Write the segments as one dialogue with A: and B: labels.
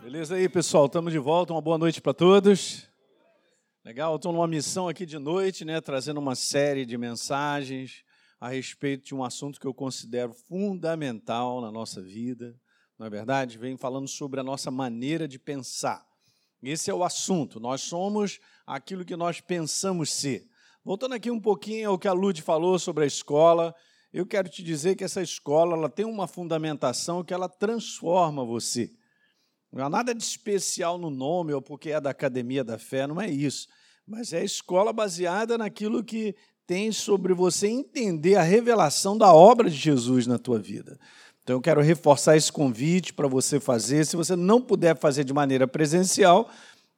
A: Beleza aí, pessoal? Estamos de volta. Uma boa noite para todos. Legal, estou numa missão aqui de noite, né, trazendo uma série de mensagens a respeito de um assunto que eu considero fundamental na nossa vida. Não é verdade? Vem falando sobre a nossa maneira de pensar. Esse é o assunto. Nós somos aquilo que nós pensamos ser. Voltando aqui um pouquinho ao que a Lud falou sobre a escola, eu quero te dizer que essa escola ela tem uma fundamentação que ela transforma você. Não há nada de especial no nome ou porque é da Academia da Fé, não é isso. Mas é a escola baseada naquilo que tem sobre você entender a revelação da obra de Jesus na tua vida. Então eu quero reforçar esse convite para você fazer. Se você não puder fazer de maneira presencial,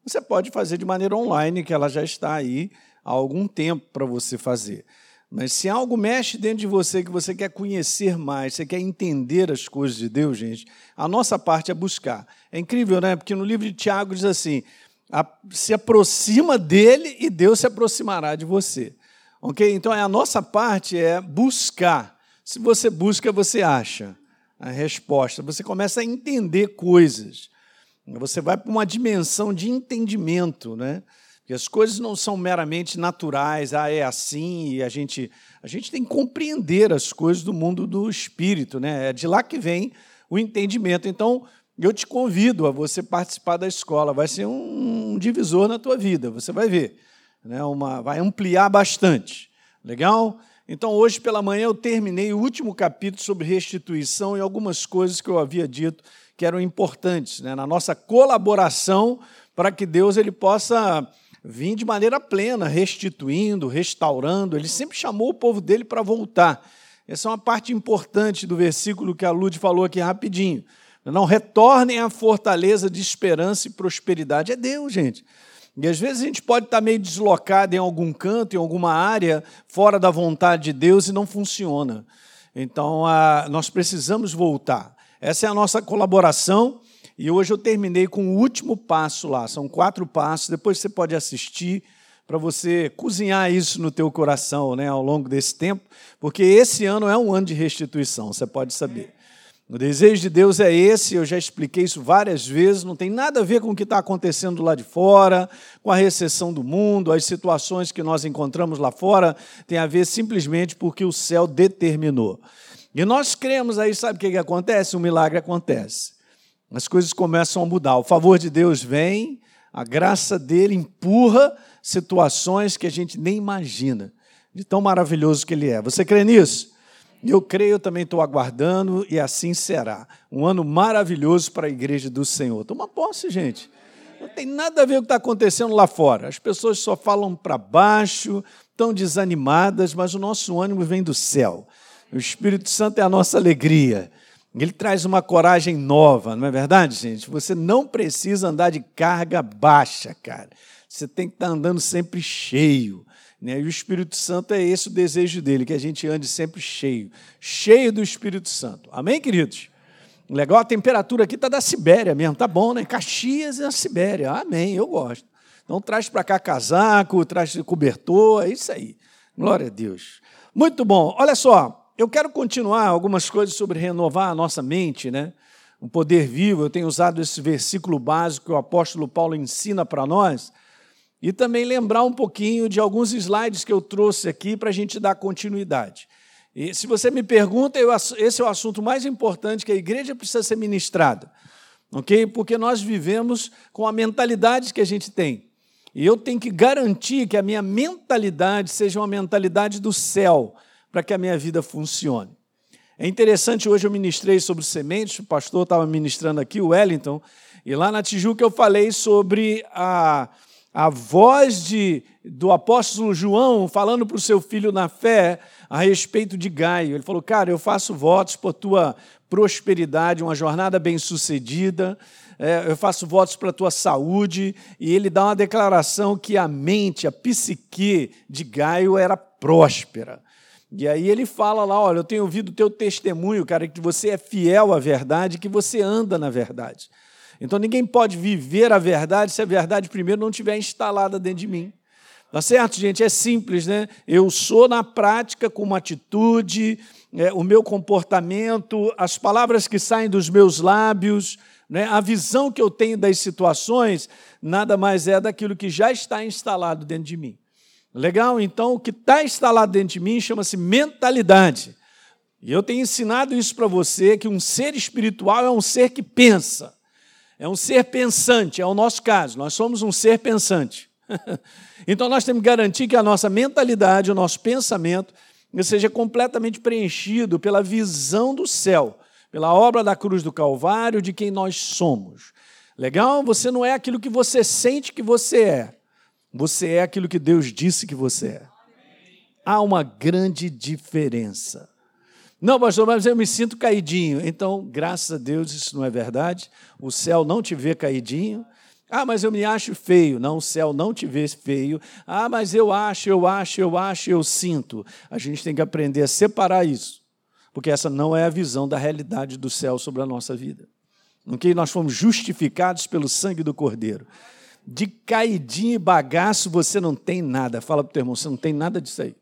A: você pode fazer de maneira online, que ela já está aí há algum tempo para você fazer. Mas se algo mexe dentro de você que você quer conhecer mais, você quer entender as coisas de Deus, gente, a nossa parte é buscar. É incrível, né? Porque no livro de Tiago diz assim: se aproxima dele e Deus se aproximará de você. Ok? Então a nossa parte é buscar. Se você busca, você acha a resposta. Você começa a entender coisas. Você vai para uma dimensão de entendimento, né? As coisas não são meramente naturais, ah, é assim, e a gente, a gente tem que compreender as coisas do mundo do espírito, né? É de lá que vem o entendimento. Então, eu te convido a você participar da escola, vai ser um divisor na tua vida, você vai ver, né? Uma, vai ampliar bastante. Legal? Então, hoje pela manhã eu terminei o último capítulo sobre restituição e algumas coisas que eu havia dito que eram importantes né? na nossa colaboração para que Deus ele possa vir de maneira plena, restituindo, restaurando. Ele sempre chamou o povo dele para voltar. Essa é uma parte importante do versículo que a Lud falou aqui rapidinho. Não retornem à fortaleza de esperança e prosperidade. É Deus, gente. E às vezes a gente pode estar meio deslocado em algum canto, em alguma área, fora da vontade de Deus e não funciona. Então, nós precisamos voltar. Essa é a nossa colaboração e hoje eu terminei com o último passo lá. São quatro passos. Depois você pode assistir para você cozinhar isso no teu coração, né, ao longo desse tempo, porque esse ano é um ano de restituição. Você pode saber. O desejo de Deus é esse, eu já expliquei isso várias vezes, não tem nada a ver com o que está acontecendo lá de fora, com a recessão do mundo, as situações que nós encontramos lá fora, tem a ver simplesmente porque o céu determinou. E nós cremos aí, sabe o que, que acontece? Um milagre acontece as coisas começam a mudar. O favor de Deus vem, a graça dele empurra situações que a gente nem imagina, de tão maravilhoso que ele é. Você crê nisso? Eu creio, eu também estou aguardando e assim será. Um ano maravilhoso para a igreja do Senhor. Toma posse, gente. Não tem nada a ver com o que está acontecendo lá fora. As pessoas só falam para baixo, estão desanimadas, mas o nosso ânimo vem do céu. O Espírito Santo é a nossa alegria. Ele traz uma coragem nova, não é verdade, gente? Você não precisa andar de carga baixa, cara. Você tem que estar andando sempre cheio. Né? E o Espírito Santo é esse o desejo dele, que a gente ande sempre cheio, cheio do Espírito Santo. Amém, queridos? Legal, a temperatura aqui está da Sibéria mesmo, tá bom, né? Caxias é a Sibéria. Amém, eu gosto. Então traz para cá casaco, traz cobertor, é isso aí. Glória a Deus. Muito bom. Olha só, eu quero continuar algumas coisas sobre renovar a nossa mente, né? Um poder vivo. Eu tenho usado esse versículo básico que o apóstolo Paulo ensina para nós. E também lembrar um pouquinho de alguns slides que eu trouxe aqui para a gente dar continuidade. E se você me pergunta, eu, esse é o assunto mais importante que a igreja precisa ser ministrada, ok? Porque nós vivemos com a mentalidade que a gente tem. E eu tenho que garantir que a minha mentalidade seja uma mentalidade do céu, para que a minha vida funcione. É interessante, hoje eu ministrei sobre sementes, o pastor estava ministrando aqui, o Wellington, e lá na Tijuca eu falei sobre a, a voz de, do apóstolo João falando para o seu filho na fé a respeito de Gaio. Ele falou: Cara, eu faço votos por tua prosperidade, uma jornada bem-sucedida, é, eu faço votos para tua saúde. E ele dá uma declaração que a mente, a psique de Gaio era próspera. E aí ele fala lá, olha, eu tenho ouvido o teu testemunho, cara, que você é fiel à verdade, que você anda na verdade. Então ninguém pode viver a verdade se a verdade primeiro não estiver instalada dentro de mim. Tá certo, gente? É simples, né? Eu sou na prática com uma atitude, é, o meu comportamento, as palavras que saem dos meus lábios, né? a visão que eu tenho das situações, nada mais é daquilo que já está instalado dentro de mim. Legal? Então, o que está instalado dentro de mim chama-se mentalidade. E eu tenho ensinado isso para você: que um ser espiritual é um ser que pensa, é um ser pensante, é o nosso caso, nós somos um ser pensante. então, nós temos que garantir que a nossa mentalidade, o nosso pensamento, seja completamente preenchido pela visão do céu, pela obra da cruz do Calvário, de quem nós somos. Legal? Você não é aquilo que você sente que você é. Você é aquilo que Deus disse que você é. Há uma grande diferença. Não, pastor, mas eu me sinto caidinho. Então, graças a Deus, isso não é verdade. O céu não te vê caidinho. Ah, mas eu me acho feio. Não, o céu não te vê feio. Ah, mas eu acho, eu acho, eu acho, eu sinto. A gente tem que aprender a separar isso, porque essa não é a visão da realidade do céu sobre a nossa vida. Ok? Nós fomos justificados pelo sangue do Cordeiro. De caidinho e bagaço você não tem nada. Fala para o teu irmão, você não tem nada disso aí.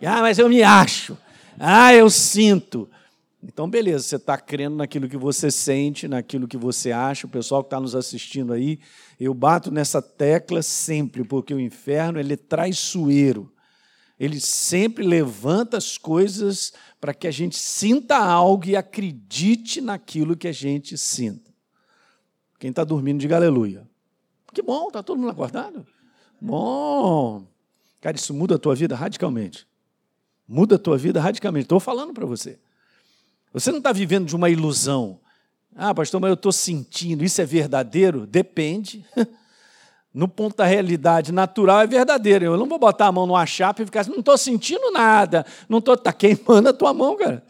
A: Ah, mas eu me acho. Ah, eu sinto. Então, beleza, você está crendo naquilo que você sente, naquilo que você acha. O pessoal que está nos assistindo aí, eu bato nessa tecla sempre, porque o inferno ele é traiçoeiro. Ele sempre levanta as coisas para que a gente sinta algo e acredite naquilo que a gente sinta. Quem está dormindo, diga aleluia. Que bom, está todo mundo acordado? Bom. Cara, isso muda a tua vida radicalmente. Muda a tua vida radicalmente. Estou falando para você. Você não está vivendo de uma ilusão. Ah, pastor, mas eu estou sentindo. Isso é verdadeiro? Depende. No ponto da realidade natural é verdadeiro. Eu não vou botar a mão numa chapa e ficar assim, não estou sentindo nada. Não estou. Está queimando a tua mão, cara.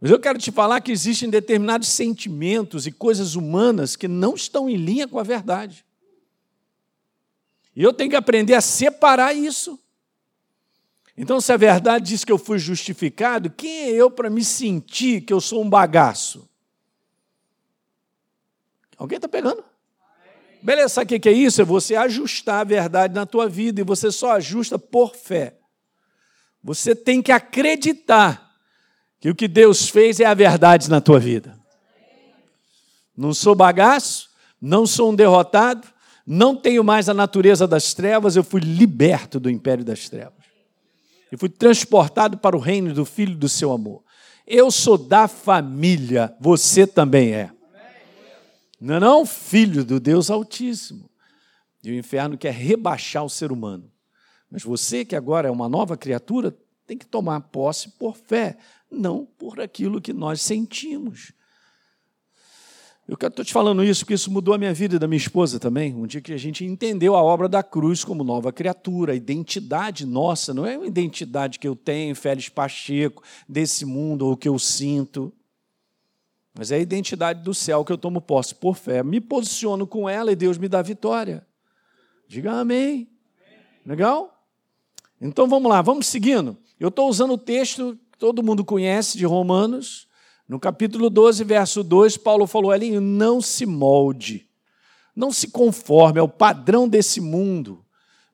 A: Mas eu quero te falar que existem determinados sentimentos e coisas humanas que não estão em linha com a verdade. E eu tenho que aprender a separar isso. Então, se a verdade diz que eu fui justificado, quem é eu para me sentir que eu sou um bagaço? Alguém está pegando? Beleza, sabe o que é isso? É você ajustar a verdade na tua vida e você só ajusta por fé. Você tem que acreditar que o que Deus fez é a verdade na tua vida. Não sou bagaço, não sou um derrotado, não tenho mais a natureza das trevas, eu fui liberto do império das trevas e fui transportado para o reino do Filho do seu amor. Eu sou da família, você também é. Não é não? Filho do Deus Altíssimo. E o inferno quer rebaixar o ser humano. Mas você, que agora é uma nova criatura, tem que tomar posse por fé, não por aquilo que nós sentimos. Eu estou te falando isso porque isso mudou a minha vida e da minha esposa também. Um dia que a gente entendeu a obra da cruz como nova criatura, a identidade nossa, não é uma identidade que eu tenho, Félix Pacheco, desse mundo ou que eu sinto, mas é a identidade do céu que eu tomo posse por fé. Me posiciono com ela e Deus me dá vitória. Diga amém. Legal? Então vamos lá, vamos seguindo. Eu estou usando o texto todo mundo conhece de Romanos no capítulo 12, verso 2, Paulo falou ali: não se molde, não se conforme ao padrão desse mundo.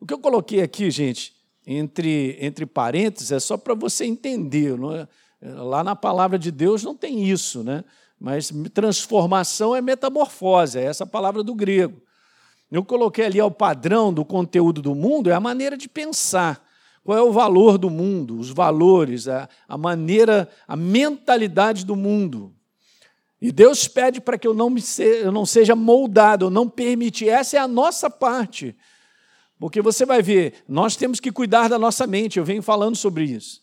A: O que eu coloquei aqui, gente, entre, entre parênteses, é só para você entender. É? Lá na palavra de Deus não tem isso, né? mas transformação é metamorfose, é essa palavra do grego. Eu coloquei ali ao padrão do conteúdo do mundo, é a maneira de pensar. Qual é o valor do mundo, os valores, a, maneira, a mentalidade do mundo. E Deus pede para que eu não, me se, eu não seja moldado, eu não permitir. Essa é a nossa parte. Porque você vai ver, nós temos que cuidar da nossa mente, eu venho falando sobre isso.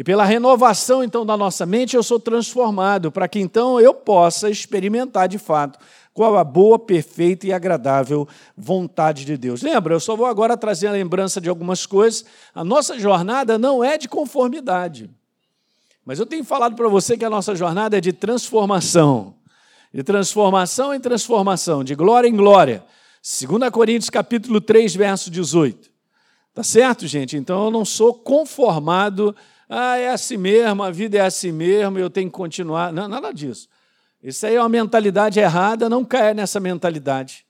A: E pela renovação então da nossa mente, eu sou transformado, para que então eu possa experimentar de fato qual a boa, perfeita e agradável vontade de Deus. Lembra, eu só vou agora trazer a lembrança de algumas coisas. A nossa jornada não é de conformidade. Mas eu tenho falado para você que a nossa jornada é de transformação. De transformação em transformação, de glória em glória. 2 Coríntios capítulo 3, verso 18. Tá certo, gente? Então eu não sou conformado, ah, é assim mesmo, a vida é assim mesmo, eu tenho que continuar. Não, nada disso. Isso aí é uma mentalidade errada, não caia nessa mentalidade.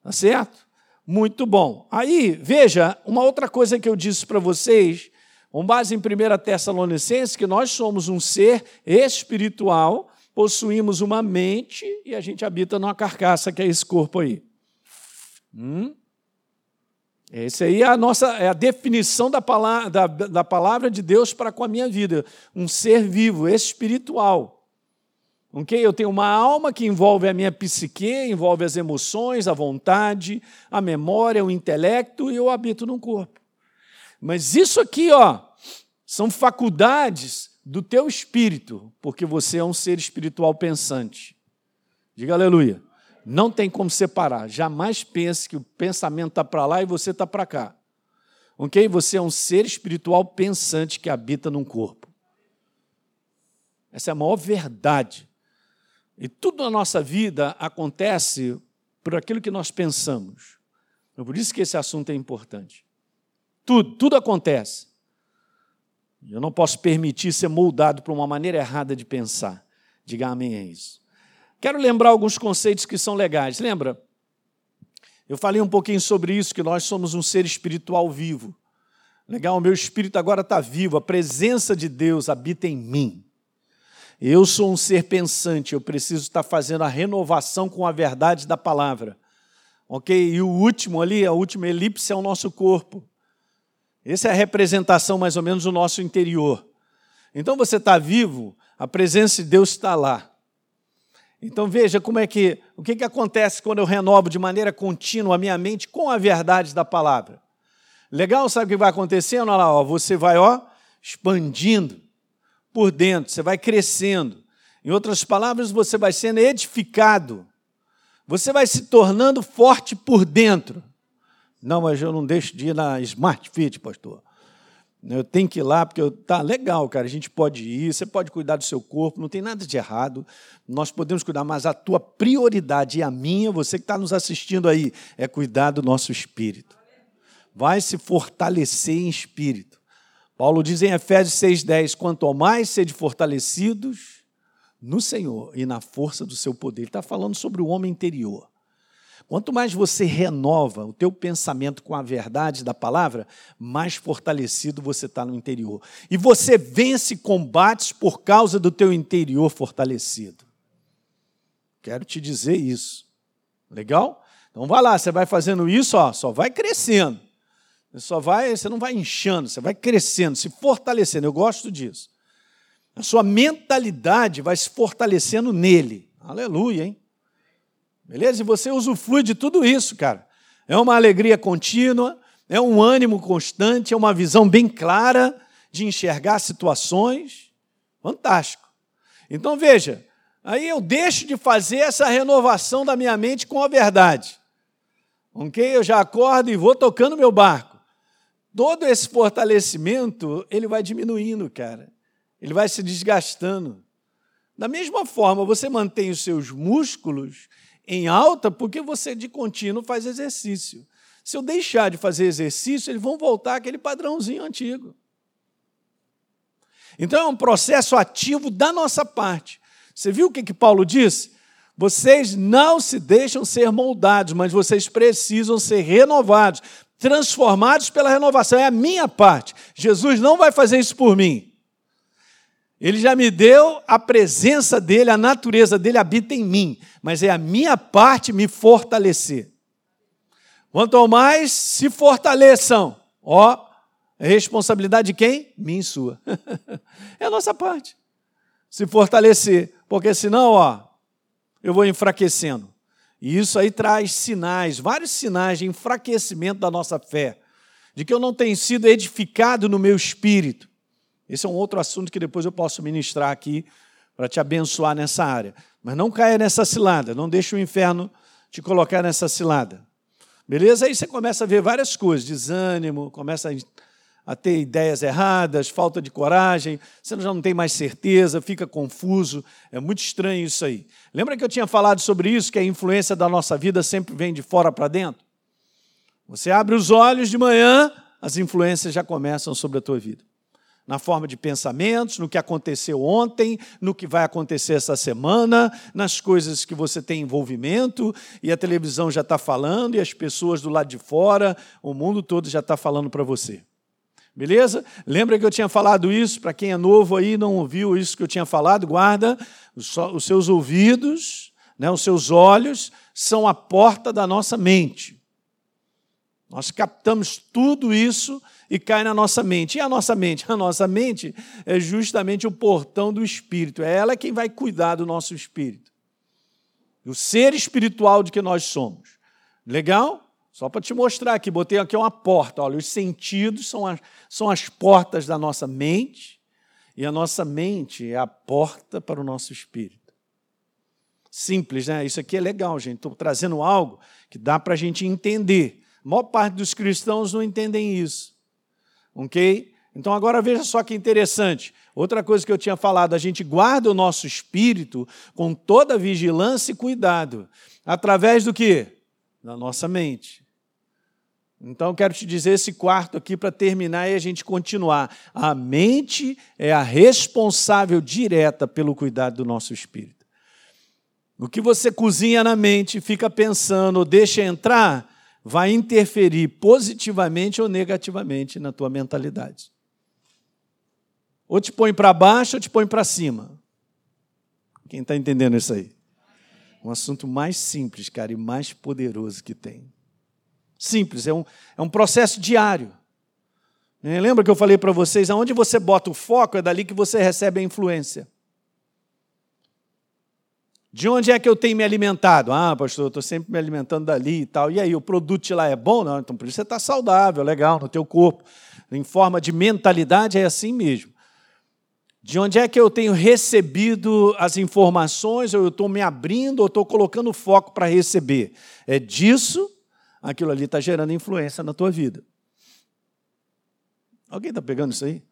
A: Tá certo? Muito bom. Aí, veja, uma outra coisa que eu disse para vocês, com base em 1 Tessalonicenses, que nós somos um ser espiritual, possuímos uma mente e a gente habita numa carcaça, que é esse corpo aí. Hum? Essa aí é a nossa é a definição da palavra, da, da palavra de Deus para com a minha vida. Um ser vivo, espiritual. Okay? Eu tenho uma alma que envolve a minha psique, envolve as emoções, a vontade, a memória, o intelecto, e eu habito num corpo. Mas isso aqui, ó, são faculdades do teu espírito, porque você é um ser espiritual pensante. Diga aleluia. Não tem como separar. Jamais pense que o pensamento está para lá e você está para cá. Ok? Você é um ser espiritual pensante que habita num corpo. Essa é a maior verdade e tudo na nossa vida acontece por aquilo que nós pensamos. É por isso que esse assunto é importante. Tudo, tudo acontece. Eu não posso permitir ser moldado por uma maneira errada de pensar. Diga amém a isso. Quero lembrar alguns conceitos que são legais. Lembra? Eu falei um pouquinho sobre isso, que nós somos um ser espiritual vivo. Legal, o meu espírito agora está vivo, a presença de Deus habita em mim. Eu sou um ser pensante, eu preciso estar fazendo a renovação com a verdade da palavra. Ok? E o último ali, a última elipse é o nosso corpo. Essa é a representação mais ou menos do nosso interior. Então você está vivo, a presença de Deus está lá. Então veja como é que o que, que acontece quando eu renovo de maneira contínua a minha mente com a verdade da palavra. Legal, sabe o que vai acontecendo? Olha lá, ó, você vai ó, expandindo por dentro, você vai crescendo. Em outras palavras, você vai sendo edificado. Você vai se tornando forte por dentro. Não, mas eu não deixo de ir na Smart Fit, pastor. Eu tenho que ir lá, porque eu, tá legal, cara. A gente pode ir, você pode cuidar do seu corpo, não tem nada de errado. Nós podemos cuidar, mas a tua prioridade e a minha, você que está nos assistindo aí, é cuidar do nosso espírito. Vai se fortalecer em espírito. Paulo diz em Efésios 6,10: quanto mais sede fortalecidos no Senhor e na força do seu poder. Ele está falando sobre o homem interior. Quanto mais você renova o teu pensamento com a verdade da palavra, mais fortalecido você está no interior. E você vence combates por causa do teu interior fortalecido. Quero te dizer isso. Legal? Então vai lá, você vai fazendo isso, ó, só vai crescendo. Você só vai, você não vai inchando, você vai crescendo, se fortalecendo. Eu gosto disso. A sua mentalidade vai se fortalecendo nele. Aleluia, hein? Beleza? E você usufrui de tudo isso, cara. É uma alegria contínua, é um ânimo constante, é uma visão bem clara de enxergar situações. Fantástico. Então veja, aí eu deixo de fazer essa renovação da minha mente com a verdade. Ok? Eu já acordo e vou tocando meu barco todo esse fortalecimento, ele vai diminuindo, cara. Ele vai se desgastando. Da mesma forma, você mantém os seus músculos em alta porque você de contínuo faz exercício. Se eu deixar de fazer exercício, eles vão voltar àquele padrãozinho antigo. Então é um processo ativo da nossa parte. Você viu o que, que Paulo disse? Vocês não se deixam ser moldados, mas vocês precisam ser renovados transformados pela renovação. É a minha parte. Jesus não vai fazer isso por mim. Ele já me deu a presença dele, a natureza dele habita em mim, mas é a minha parte me fortalecer. Quanto mais se fortaleçam, ó, é responsabilidade de quem? Minha e sua. é a nossa parte. Se fortalecer, porque senão, ó, eu vou enfraquecendo. E isso aí traz sinais, vários sinais de enfraquecimento da nossa fé, de que eu não tenho sido edificado no meu espírito. Esse é um outro assunto que depois eu posso ministrar aqui para te abençoar nessa área. Mas não caia nessa cilada, não deixe o inferno te colocar nessa cilada. Beleza? Aí você começa a ver várias coisas, desânimo, começa a ter ideias erradas, falta de coragem, você já não tem mais certeza, fica confuso. É muito estranho isso aí. Lembra que eu tinha falado sobre isso, que a influência da nossa vida sempre vem de fora para dentro? Você abre os olhos de manhã, as influências já começam sobre a tua vida. Na forma de pensamentos, no que aconteceu ontem, no que vai acontecer essa semana, nas coisas que você tem envolvimento, e a televisão já está falando, e as pessoas do lado de fora, o mundo todo já está falando para você. Beleza? Lembra que eu tinha falado isso? Para quem é novo aí não ouviu isso que eu tinha falado, guarda os seus ouvidos, né, os seus olhos são a porta da nossa mente. Nós captamos tudo isso e cai na nossa mente. E a nossa mente? A nossa mente é justamente o portão do espírito. É ela quem vai cuidar do nosso espírito. O ser espiritual de que nós somos. Legal? Só para te mostrar aqui, botei aqui uma porta. Olha, os sentidos são as, são as portas da nossa mente, e a nossa mente é a porta para o nosso espírito. Simples, né? Isso aqui é legal, gente. Estou trazendo algo que dá para a gente entender. A maior parte dos cristãos não entendem isso. Ok? Então agora veja só que interessante. Outra coisa que eu tinha falado, a gente guarda o nosso espírito com toda vigilância e cuidado. Através do que? Da nossa mente. Então, quero te dizer esse quarto aqui para terminar e a gente continuar. A mente é a responsável direta pelo cuidado do nosso espírito. O que você cozinha na mente, fica pensando, deixa entrar, vai interferir positivamente ou negativamente na tua mentalidade. Ou te põe para baixo ou te põe para cima. Quem está entendendo isso aí? Um assunto mais simples, cara, e mais poderoso que tem. Simples, é um, é um processo diário. É, lembra que eu falei para vocês, aonde você bota o foco é dali que você recebe a influência. De onde é que eu tenho me alimentado? Ah, pastor, eu estou sempre me alimentando dali e tal. E aí, o produto lá é bom? Não, então por isso você está saudável, legal, no teu corpo. Em forma de mentalidade é assim mesmo. De onde é que eu tenho recebido as informações, ou eu estou me abrindo, ou estou colocando foco para receber? É disso, aquilo ali está gerando influência na tua vida. Alguém está pegando isso aí?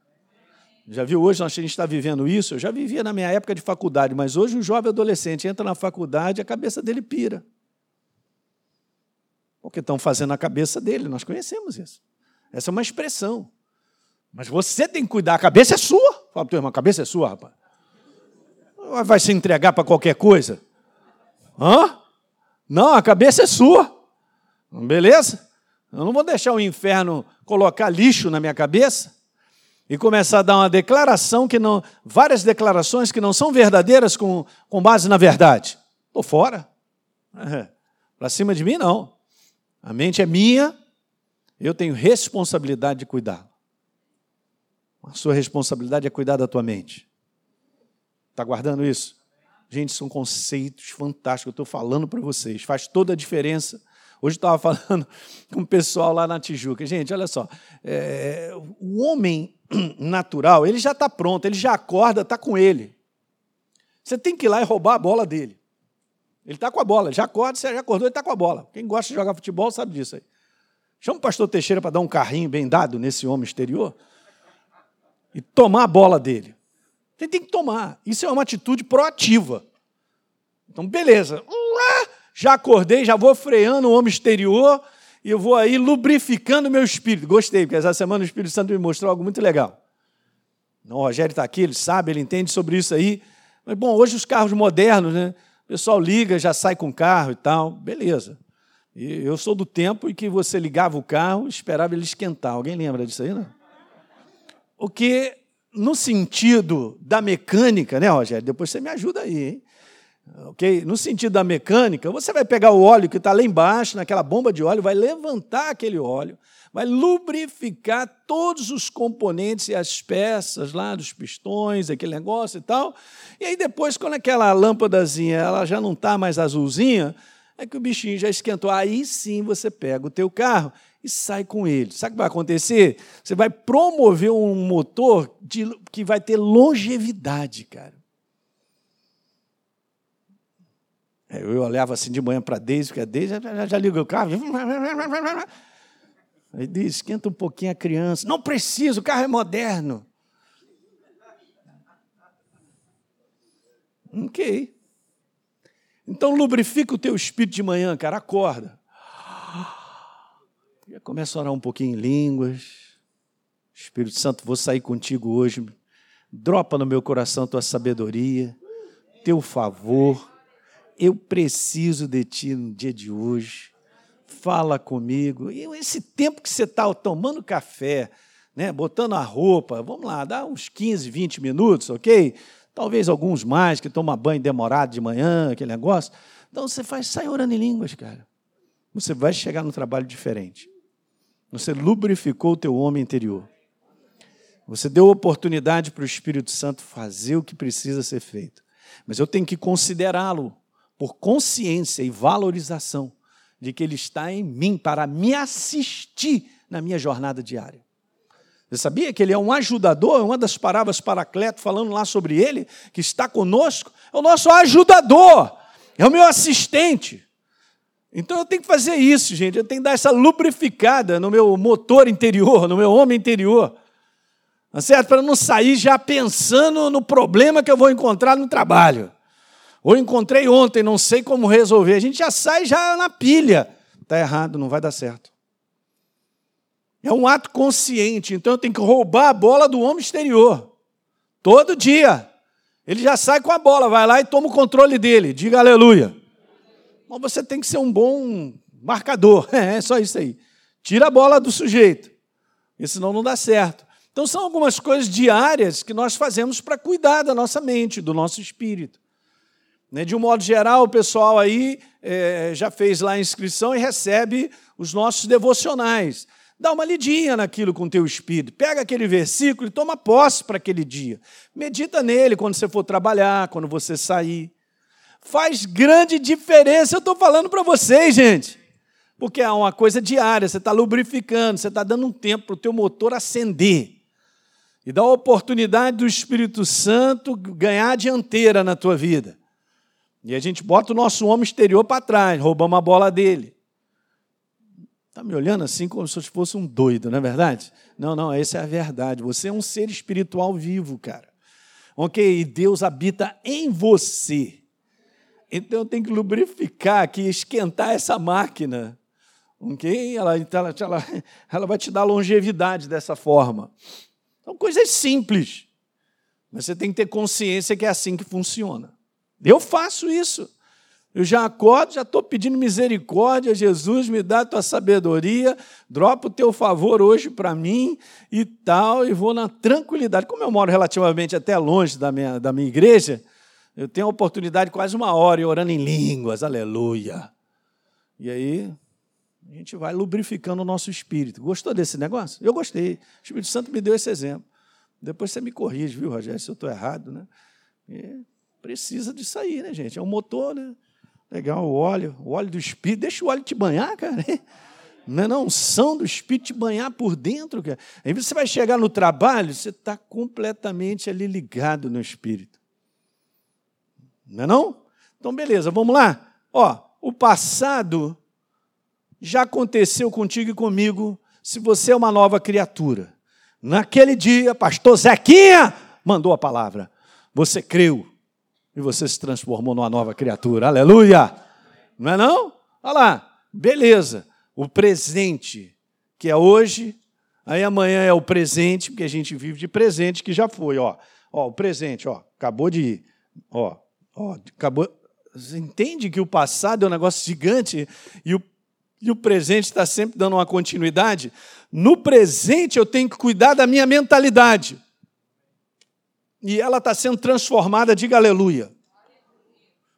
A: Já viu hoje a gente está vivendo isso? Eu já vivia na minha época de faculdade, mas hoje o jovem adolescente entra na faculdade a cabeça dele pira. Porque estão fazendo a cabeça dele, nós conhecemos isso. Essa é uma expressão. Mas você tem que cuidar, a cabeça é sua. Fala para tua irmã, a cabeça é sua, rapaz. Vai se entregar para qualquer coisa? Hã? Não, a cabeça é sua. Beleza? Eu não vou deixar o inferno colocar lixo na minha cabeça e começar a dar uma declaração que não. várias declarações que não são verdadeiras com, com base na verdade. Estou fora. É. Para cima de mim, não. A mente é minha, eu tenho responsabilidade de cuidar. A sua responsabilidade é cuidar da tua mente. Está guardando isso? Gente, são conceitos fantásticos. Eu estou falando para vocês. Faz toda a diferença Hoje estava falando com o pessoal lá na Tijuca. Gente, olha só. É, o homem natural, ele já está pronto, ele já acorda, está com ele. Você tem que ir lá e roubar a bola dele. Ele está com a bola, já acorda, já acordou, ele está com a bola. Quem gosta de jogar futebol sabe disso aí. Chama o pastor Teixeira para dar um carrinho bem dado nesse homem exterior e tomar a bola dele. Você tem que tomar. Isso é uma atitude proativa. Então, beleza já acordei, já vou freando o homem exterior e eu vou aí lubrificando o meu espírito. Gostei, porque essa semana o Espírito Santo me mostrou algo muito legal. o Rogério está aqui, ele sabe, ele entende sobre isso aí. Mas, bom, hoje os carros modernos, né? O pessoal liga, já sai com o carro e tal, beleza. E eu sou do tempo em que você ligava o carro esperava ele esquentar. Alguém lembra disso aí, não? O que, no sentido da mecânica, né, Rogério? Depois você me ajuda aí, hein? Ok? No sentido da mecânica, você vai pegar o óleo que está lá embaixo, naquela bomba de óleo, vai levantar aquele óleo, vai lubrificar todos os componentes e as peças lá dos pistões, aquele negócio e tal. E aí depois, quando aquela lâmpadazinha ela já não está mais azulzinha, é que o bichinho já esquentou. Aí sim você pega o teu carro e sai com ele. Sabe o que vai acontecer? Você vai promover um motor de, que vai ter longevidade, cara. Eu olhava assim de manhã para a Deise, porque a Deise já, já liga o carro. Aí diz, esquenta um pouquinho a criança. Não precisa, o carro é moderno. Ok. Então lubrifica o teu espírito de manhã, cara, acorda. Já começa a orar um pouquinho em línguas. Espírito Santo, vou sair contigo hoje. Dropa no meu coração tua sabedoria, teu favor. Eu preciso de ti no dia de hoje. Fala comigo. E esse tempo que você está tomando café, né, botando a roupa, vamos lá, dá uns 15, 20 minutos, ok? Talvez alguns mais, que tomam banho demorado de manhã, aquele negócio. Então você faz, sai orando em línguas, cara. Você vai chegar no trabalho diferente. Você lubrificou o teu homem interior. Você deu oportunidade para o Espírito Santo fazer o que precisa ser feito. Mas eu tenho que considerá-lo por consciência e valorização de que ele está em mim para me assistir na minha jornada diária. Você sabia que ele é um ajudador? Uma das parábolas Paracleto falando lá sobre ele, que está conosco, é o nosso ajudador, é o meu assistente. Então eu tenho que fazer isso, gente. Eu tenho que dar essa lubrificada no meu motor interior, no meu homem interior. Tá certo? Para não sair já pensando no problema que eu vou encontrar no trabalho. Ou encontrei ontem, não sei como resolver. A gente já sai já na pilha. Está errado, não vai dar certo. É um ato consciente, então eu tenho que roubar a bola do homem exterior. Todo dia. Ele já sai com a bola, vai lá e toma o controle dele. Diga aleluia. Mas você tem que ser um bom marcador. É, só isso aí. Tira a bola do sujeito, porque senão não dá certo. Então, são algumas coisas diárias que nós fazemos para cuidar da nossa mente, do nosso espírito. Né, de um modo geral, o pessoal aí é, já fez lá a inscrição e recebe os nossos devocionais. Dá uma lidinha naquilo com o teu espírito. Pega aquele versículo e toma posse para aquele dia. Medita nele quando você for trabalhar, quando você sair. Faz grande diferença, eu estou falando para vocês, gente. Porque é uma coisa diária, você está lubrificando, você está dando um tempo para o teu motor acender e dá a oportunidade do Espírito Santo ganhar a dianteira na tua vida. E a gente bota o nosso homem exterior para trás, roubamos a bola dele. Está me olhando assim como se eu fosse um doido, não é verdade? Não, não, essa é a verdade. Você é um ser espiritual vivo, cara. Ok? E Deus habita em você. Então eu tenho que lubrificar aqui, esquentar essa máquina. Ok? Ela, ela, ela, ela vai te dar longevidade dessa forma. São coisas simples. Mas você tem que ter consciência que é assim que funciona. Eu faço isso. Eu já acordo, já estou pedindo misericórdia, Jesus, me dá a tua sabedoria, dropa o teu favor hoje para mim e tal, e vou na tranquilidade. Como eu moro relativamente até longe da minha, da minha igreja, eu tenho a oportunidade quase uma hora orando em línguas, aleluia. E aí, a gente vai lubrificando o nosso espírito. Gostou desse negócio? Eu gostei. O Espírito Santo me deu esse exemplo. Depois você me corrige, viu, Rogério, se eu estou errado, né? E precisa disso aí, né, gente? É um motor, né? Legal, o óleo, o óleo do Espírito. Deixa o óleo te banhar, cara. Não é não, unção do Espírito te banhar por dentro, cara. Aí você vai chegar no trabalho, você está completamente ali ligado no Espírito. Não é não? Então, beleza, vamos lá. Ó, o passado já aconteceu contigo e comigo se você é uma nova criatura. Naquele dia, pastor Zequinha mandou a palavra. Você creu e você se transformou numa nova criatura. Aleluia! Não é não? Olha lá, beleza. O presente, que é hoje, aí amanhã é o presente, porque a gente vive de presente que já foi, ó. Ó, o presente, ó, acabou de ir. Ó, ó, acabou. Você entende que o passado é um negócio gigante e o e o presente está sempre dando uma continuidade, no presente eu tenho que cuidar da minha mentalidade. E ela está sendo transformada, diga aleluia.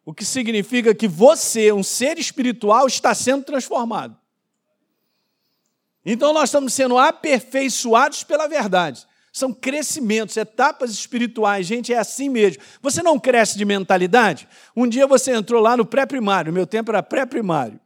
A: O que significa que você, um ser espiritual, está sendo transformado. Então nós estamos sendo aperfeiçoados pela verdade. São crescimentos, etapas espirituais. Gente, é assim mesmo. Você não cresce de mentalidade? Um dia você entrou lá no pré-primário, meu tempo era pré-primário.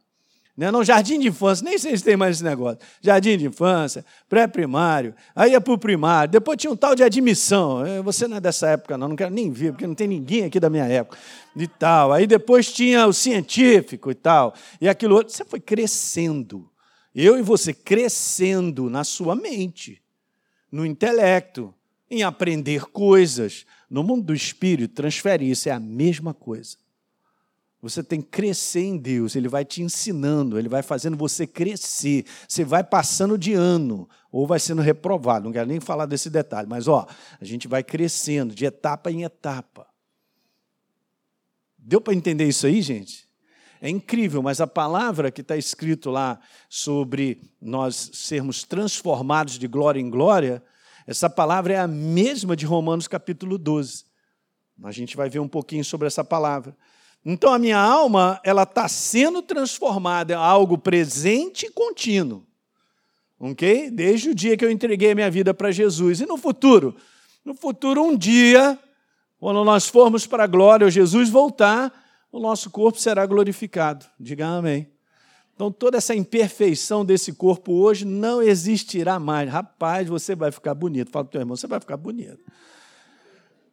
A: Né? Não, jardim de infância, nem sei se tem mais esse negócio. Jardim de infância, pré-primário, aí ia para o primário, depois tinha um tal de admissão. É, você não é dessa época, não, não quero nem ver, porque não tem ninguém aqui da minha época. E tal. Aí depois tinha o científico e tal. E aquilo outro. Você foi crescendo. Eu e você crescendo na sua mente, no intelecto, em aprender coisas. No mundo do espírito, transferir isso é a mesma coisa. Você tem que crescer em Deus, Ele vai te ensinando, Ele vai fazendo você crescer. Você vai passando de ano, ou vai sendo reprovado. Não quero nem falar desse detalhe, mas ó, a gente vai crescendo de etapa em etapa. Deu para entender isso aí, gente? É incrível, mas a palavra que está escrito lá sobre nós sermos transformados de glória em glória, essa palavra é a mesma de Romanos capítulo 12. A gente vai ver um pouquinho sobre essa palavra. Então a minha alma, ela está sendo transformada em algo presente e contínuo. Ok? Desde o dia que eu entreguei a minha vida para Jesus. E no futuro? No futuro, um dia, quando nós formos para a glória, Jesus voltar, o nosso corpo será glorificado. Diga amém. Então, toda essa imperfeição desse corpo hoje não existirá mais. Rapaz, você vai ficar bonito. Fala para o teu irmão, você vai ficar bonito.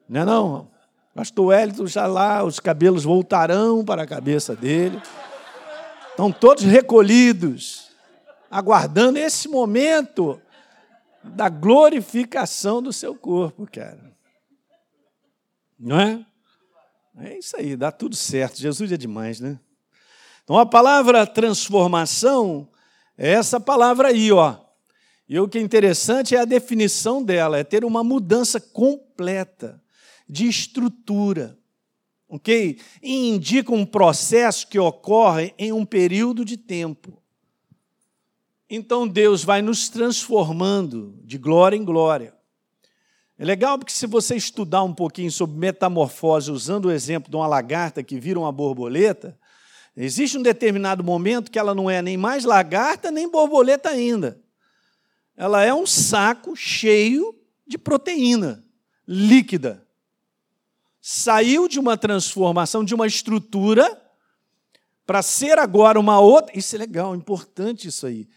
A: Não é não? Pastor Wellington já lá, os cabelos voltarão para a cabeça dele. Estão todos recolhidos, aguardando esse momento da glorificação do seu corpo, cara. Não é? É isso aí, dá tudo certo. Jesus é demais, né? Então a palavra transformação é essa palavra aí, ó. E o que é interessante é a definição dela, é ter uma mudança completa de estrutura, ok? E indica um processo que ocorre em um período de tempo. Então Deus vai nos transformando de glória em glória. É legal porque se você estudar um pouquinho sobre metamorfose usando o exemplo de uma lagarta que vira uma borboleta, existe um determinado momento que ela não é nem mais lagarta nem borboleta ainda. Ela é um saco cheio de proteína líquida. Saiu de uma transformação, de uma estrutura, para ser agora uma outra. Isso é legal, importante isso aí.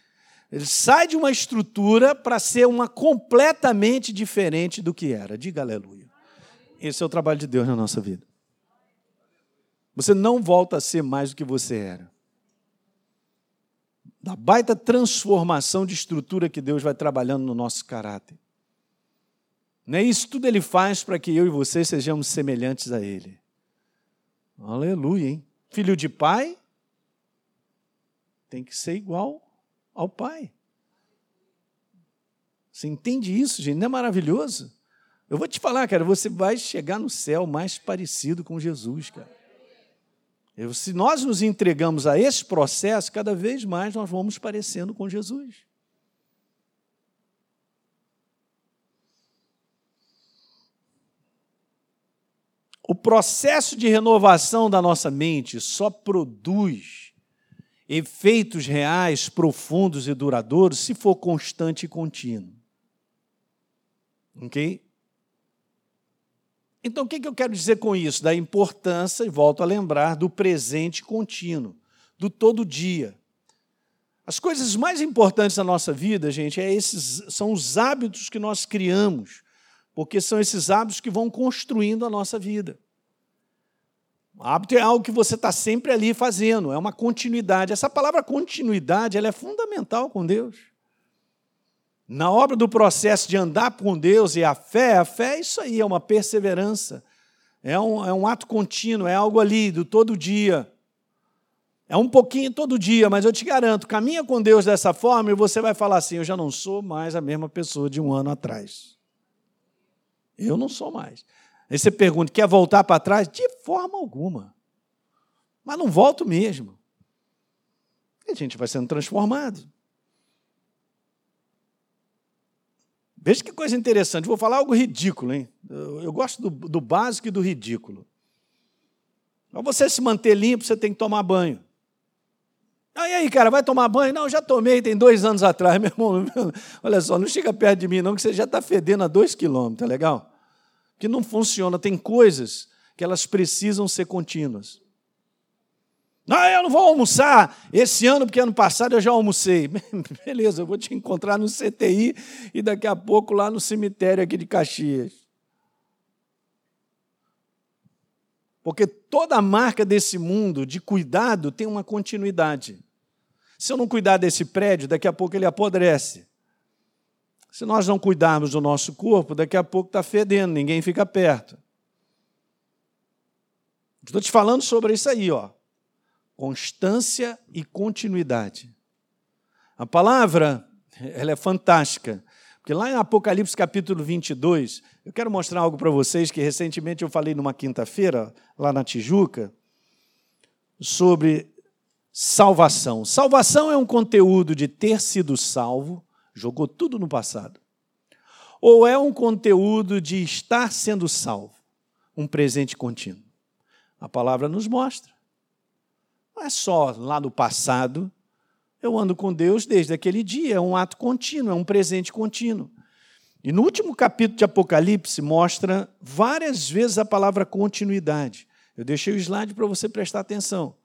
A: Ele sai de uma estrutura para ser uma completamente diferente do que era. Diga aleluia. Esse é o trabalho de Deus na nossa vida. Você não volta a ser mais do que você era. Da baita transformação de estrutura que Deus vai trabalhando no nosso caráter. É isso tudo ele faz para que eu e você sejamos semelhantes a ele. Aleluia, hein? Filho de pai tem que ser igual ao Pai. Você entende isso, gente? Não é maravilhoso? Eu vou te falar, cara, você vai chegar no céu mais parecido com Jesus, cara. Se nós nos entregamos a esse processo, cada vez mais nós vamos parecendo com Jesus. O processo de renovação da nossa mente só produz efeitos reais, profundos e duradouros se for constante e contínuo. Ok? Então, o que eu quero dizer com isso? Da importância, e volto a lembrar, do presente contínuo, do todo dia. As coisas mais importantes da nossa vida, gente, é esses, são os hábitos que nós criamos, porque são esses hábitos que vão construindo a nossa vida. O hábito é algo que você está sempre ali fazendo, é uma continuidade. Essa palavra continuidade ela é fundamental com Deus. Na obra do processo de andar com Deus e a fé, a fé é isso aí, é uma perseverança, é um, é um ato contínuo, é algo ali do todo dia. É um pouquinho todo dia, mas eu te garanto, caminha com Deus dessa forma e você vai falar assim: eu já não sou mais a mesma pessoa de um ano atrás. Eu não sou mais. Aí você pergunta: quer voltar para trás? De forma alguma. Mas não volto mesmo. E a gente vai sendo transformado. Veja que coisa interessante. Vou falar algo ridículo, hein? Eu, eu gosto do, do, básico e do ridículo. Para você se manter limpo, você tem que tomar banho. Ah, e aí, cara, vai tomar banho? Não, já tomei, tem dois anos atrás, meu irmão. Olha só, não chega perto de mim, não, que você já está fedendo a dois quilômetros, tá legal? Que não funciona. Tem coisas que elas precisam ser contínuas. Não, eu não vou almoçar esse ano, porque ano passado eu já almocei. Beleza, eu vou te encontrar no CTI e daqui a pouco lá no cemitério aqui de Caxias. Porque toda a marca desse mundo de cuidado tem uma continuidade. Se eu não cuidar desse prédio, daqui a pouco ele apodrece. Se nós não cuidarmos do nosso corpo, daqui a pouco está fedendo, ninguém fica perto. Estou te falando sobre isso aí, ó. constância e continuidade. A palavra, ela é fantástica. Porque lá em Apocalipse capítulo 22, eu quero mostrar algo para vocês que recentemente eu falei numa quinta-feira, lá na Tijuca, sobre salvação. Salvação é um conteúdo de ter sido salvo, jogou tudo no passado. Ou é um conteúdo de estar sendo salvo, um presente contínuo. A palavra nos mostra. Não é só lá no passado, eu ando com Deus desde aquele dia, é um ato contínuo, é um presente contínuo. E no último capítulo de Apocalipse mostra várias vezes a palavra continuidade. Eu deixei o slide para você prestar atenção.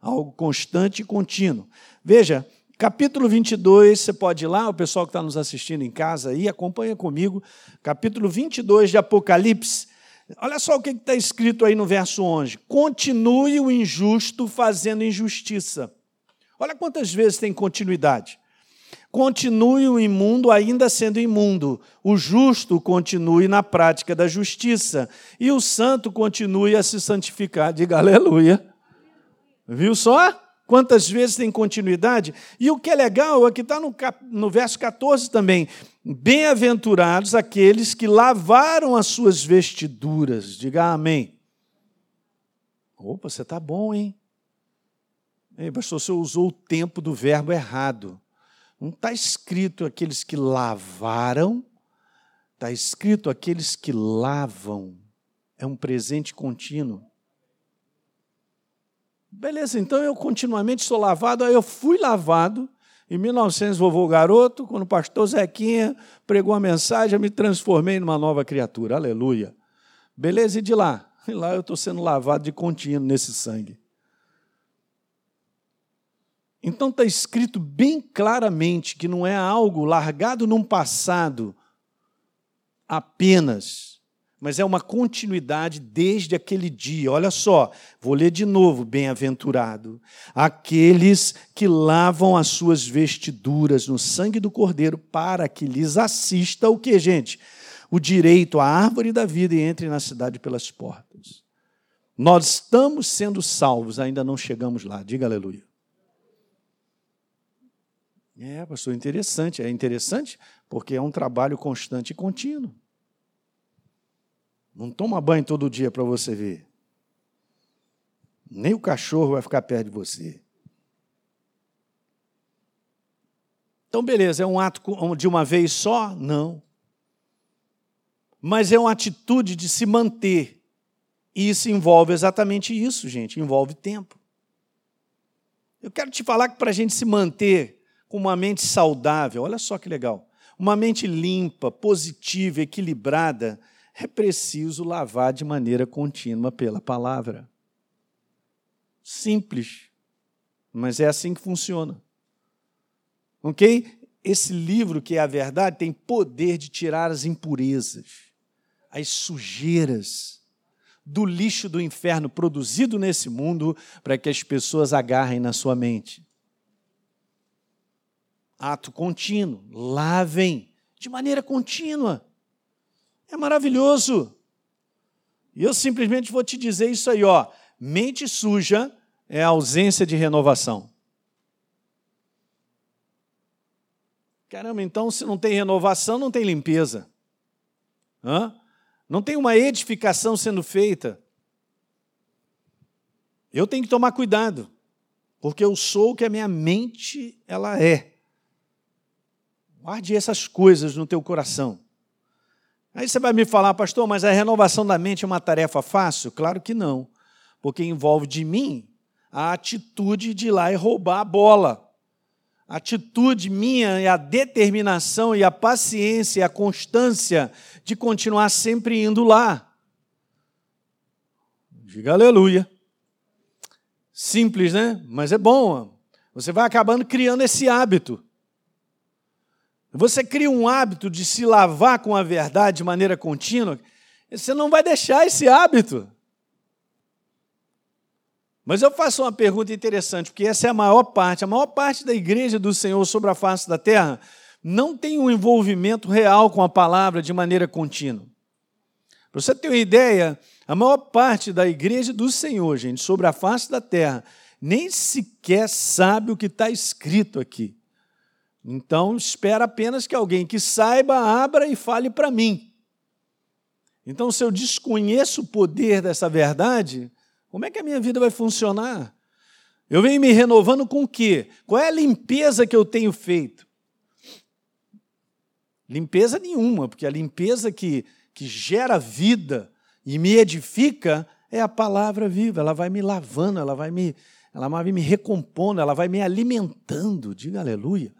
A: Algo constante e contínuo. Veja, capítulo 22, você pode ir lá, o pessoal que está nos assistindo em casa aí, acompanha comigo. Capítulo 22 de Apocalipse. Olha só o que está escrito aí no verso 11: Continue o injusto fazendo injustiça Olha quantas vezes tem continuidade. Continue o imundo ainda sendo imundo, o justo continue na prática da justiça, e o santo continue a se santificar. Diga aleluia. Viu só? Quantas vezes tem continuidade? E o que é legal é que está no, no verso 14 também. Bem-aventurados aqueles que lavaram as suas vestiduras. Diga amém. Opa, você está bom, hein? Ei, pastor, você usou o tempo do verbo errado. Não está escrito aqueles que lavaram, está escrito aqueles que lavam. É um presente contínuo. Beleza, então eu continuamente sou lavado, aí eu fui lavado. Em 1900, vovô garoto, quando o pastor Zequinha pregou a mensagem, eu me transformei numa nova criatura. Aleluia. Beleza, e de lá? E lá eu estou sendo lavado de contínuo nesse sangue. Então está escrito bem claramente que não é algo largado num passado apenas, mas é uma continuidade desde aquele dia. Olha só, vou ler de novo: bem-aventurado aqueles que lavam as suas vestiduras no sangue do Cordeiro, para que lhes assista o que, gente? O direito à árvore da vida e entre na cidade pelas portas. Nós estamos sendo salvos, ainda não chegamos lá. Diga aleluia. É, pastor, interessante. É interessante porque é um trabalho constante e contínuo. Não toma banho todo dia para você ver. Nem o cachorro vai ficar perto de você. Então, beleza, é um ato de uma vez só? Não. Mas é uma atitude de se manter. E isso envolve exatamente isso, gente, envolve tempo. Eu quero te falar que para a gente se manter com uma mente saudável, olha só que legal, uma mente limpa, positiva, equilibrada, é preciso lavar de maneira contínua pela palavra. Simples, mas é assim que funciona. Ok? Esse livro, que é a verdade, tem poder de tirar as impurezas, as sujeiras do lixo do inferno produzido nesse mundo para que as pessoas agarrem na sua mente ato contínuo. Lavem de maneira contínua. É maravilhoso. E eu simplesmente vou te dizer isso aí, ó. Mente suja é a ausência de renovação. Caramba, então se não tem renovação, não tem limpeza. Hã? Não tem uma edificação sendo feita. Eu tenho que tomar cuidado, porque eu sou o que a minha mente ela é. Guarde essas coisas no teu coração. Aí você vai me falar, pastor, mas a renovação da mente é uma tarefa fácil? Claro que não, porque envolve de mim a atitude de ir lá e roubar a bola. A atitude minha e a determinação e a paciência e a constância de continuar sempre indo lá. Diga aleluia. Simples, né? Mas é bom. Você vai acabando criando esse hábito. Você cria um hábito de se lavar com a verdade de maneira contínua, você não vai deixar esse hábito. Mas eu faço uma pergunta interessante, porque essa é a maior parte, a maior parte da igreja do Senhor sobre a face da terra não tem um envolvimento real com a palavra de maneira contínua. Para você ter uma ideia, a maior parte da igreja do Senhor, gente, sobre a face da terra, nem sequer sabe o que está escrito aqui. Então, espera apenas que alguém que saiba abra e fale para mim. Então, se eu desconheço o poder dessa verdade, como é que a minha vida vai funcionar? Eu venho me renovando com o quê? Qual é a limpeza que eu tenho feito? Limpeza nenhuma, porque a limpeza que, que gera vida e me edifica é a palavra viva. Ela vai me lavando, ela vai me, ela vai me recompondo, ela vai me alimentando. Diga aleluia.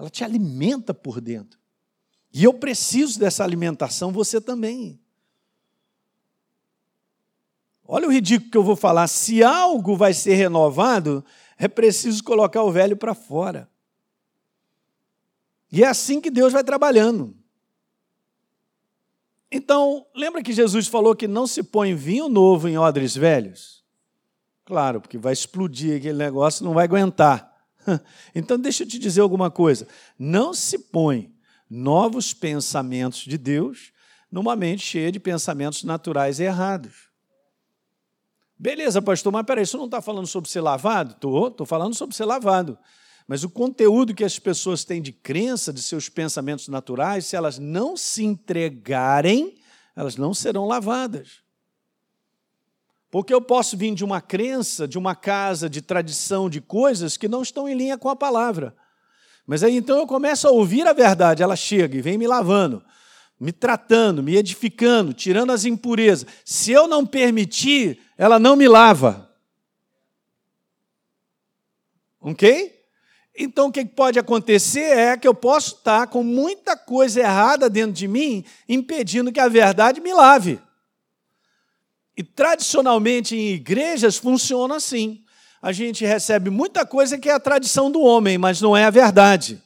A: Ela te alimenta por dentro. E eu preciso dessa alimentação, você também. Olha o ridículo que eu vou falar. Se algo vai ser renovado, é preciso colocar o velho para fora. E é assim que Deus vai trabalhando. Então, lembra que Jesus falou que não se põe vinho novo em odres velhos? Claro, porque vai explodir aquele negócio, não vai aguentar. Então, deixa eu te dizer alguma coisa. Não se põe novos pensamentos de Deus numa mente cheia de pensamentos naturais errados. Beleza, pastor, mas peraí, isso não está falando sobre ser lavado? Estou, estou falando sobre ser lavado. Mas o conteúdo que as pessoas têm de crença, de seus pensamentos naturais, se elas não se entregarem, elas não serão lavadas. Porque eu posso vir de uma crença, de uma casa, de tradição, de coisas que não estão em linha com a palavra. Mas aí então eu começo a ouvir a verdade, ela chega e vem me lavando me tratando, me edificando, tirando as impurezas. Se eu não permitir, ela não me lava. Ok? Então o que pode acontecer é que eu posso estar com muita coisa errada dentro de mim, impedindo que a verdade me lave. E tradicionalmente em igrejas funciona assim. A gente recebe muita coisa que é a tradição do homem, mas não é a verdade.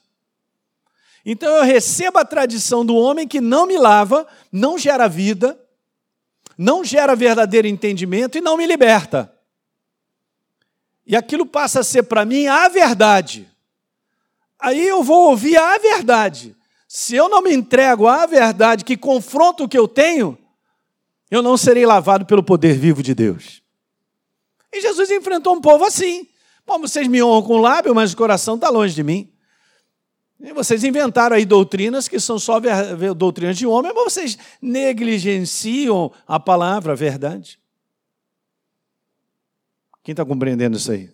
A: Então eu recebo a tradição do homem que não me lava, não gera vida, não gera verdadeiro entendimento e não me liberta. E aquilo passa a ser para mim a verdade. Aí eu vou ouvir a verdade. Se eu não me entrego à verdade que confronta o que eu tenho, eu não serei lavado pelo poder vivo de Deus. E Jesus enfrentou um povo assim. Bom, vocês me honram com o lábio, mas o coração está longe de mim. E vocês inventaram aí doutrinas que são só doutrinas de homem, mas vocês negligenciam a palavra, a verdade. Quem está compreendendo isso aí?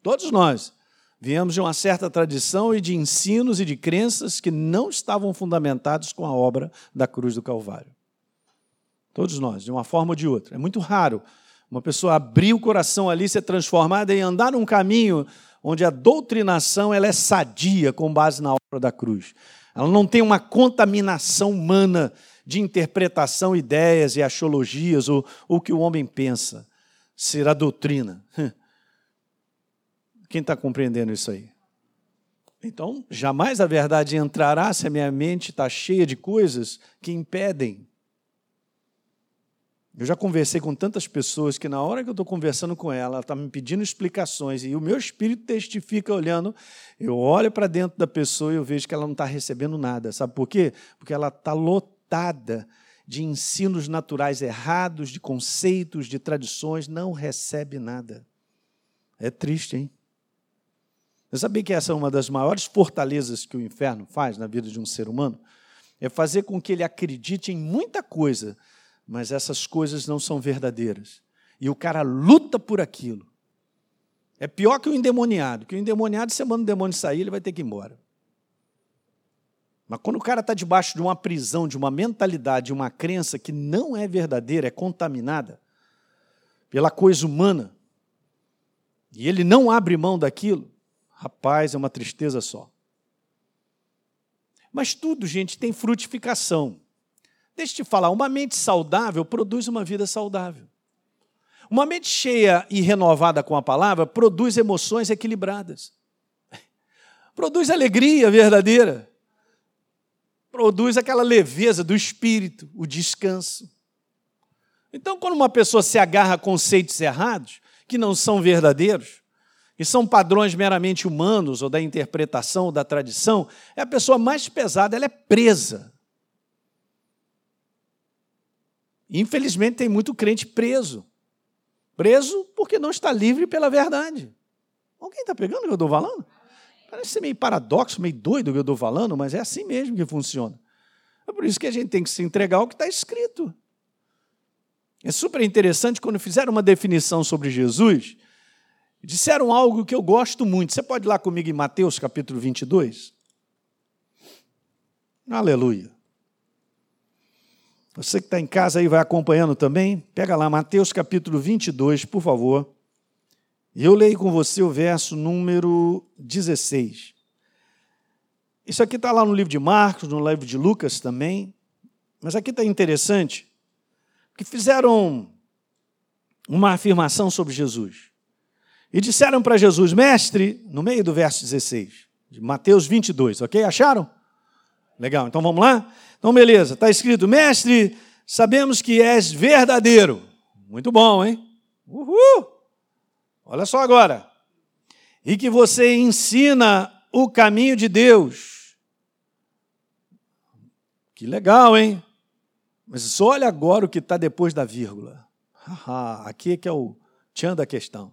A: Todos nós viemos de uma certa tradição e de ensinos e de crenças que não estavam fundamentados com a obra da cruz do Calvário. Todos nós, de uma forma ou de outra. É muito raro uma pessoa abrir o coração ali, ser transformada e andar num caminho onde a doutrinação ela é sadia com base na obra da cruz. Ela não tem uma contaminação humana de interpretação, ideias e axiologias ou o que o homem pensa ser a doutrina. Quem está compreendendo isso aí? Então, jamais a verdade entrará se a minha mente está cheia de coisas que impedem eu já conversei com tantas pessoas que, na hora que eu estou conversando com ela, ela está me pedindo explicações e o meu espírito testifica olhando. Eu olho para dentro da pessoa e eu vejo que ela não está recebendo nada. Sabe por quê? Porque ela está lotada de ensinos naturais errados, de conceitos, de tradições, não recebe nada. É triste, hein? Eu sabia que essa é uma das maiores fortalezas que o inferno faz na vida de um ser humano? É fazer com que ele acredite em muita coisa mas essas coisas não são verdadeiras. E o cara luta por aquilo. É pior que o endemoniado, que o endemoniado, você manda o demônio sair, ele vai ter que ir embora. Mas quando o cara está debaixo de uma prisão, de uma mentalidade, de uma crença que não é verdadeira, é contaminada pela coisa humana, e ele não abre mão daquilo, rapaz, é uma tristeza só. Mas tudo, gente, tem frutificação. Deixa eu te falar, uma mente saudável produz uma vida saudável. Uma mente cheia e renovada com a palavra produz emoções equilibradas. Produz alegria verdadeira. Produz aquela leveza do espírito, o descanso. Então, quando uma pessoa se agarra a conceitos errados, que não são verdadeiros, que são padrões meramente humanos, ou da interpretação, ou da tradição, é a pessoa mais pesada, ela é presa Infelizmente, tem muito crente preso. Preso porque não está livre pela verdade. Alguém está pegando o que eu estou falando? Parece ser meio paradoxo, meio doido o que eu estou falando, mas é assim mesmo que funciona. É por isso que a gente tem que se entregar ao que está escrito. É super interessante quando fizeram uma definição sobre Jesus, disseram algo que eu gosto muito. Você pode ir lá comigo em Mateus capítulo 22? Aleluia. Você que está em casa aí vai acompanhando também, pega lá Mateus capítulo 22, por favor. E eu leio com você o verso número 16. Isso aqui está lá no livro de Marcos, no livro de Lucas também. Mas aqui está interessante, que fizeram uma afirmação sobre Jesus. E disseram para Jesus, mestre, no meio do verso 16, de Mateus 22, ok? Acharam? Legal, então vamos lá? Então, beleza, está escrito, mestre, sabemos que és verdadeiro. Muito bom, hein? Uhul! Olha só agora. E que você ensina o caminho de Deus. Que legal, hein? Mas olha agora o que está depois da vírgula. aqui é que é o tchan da questão.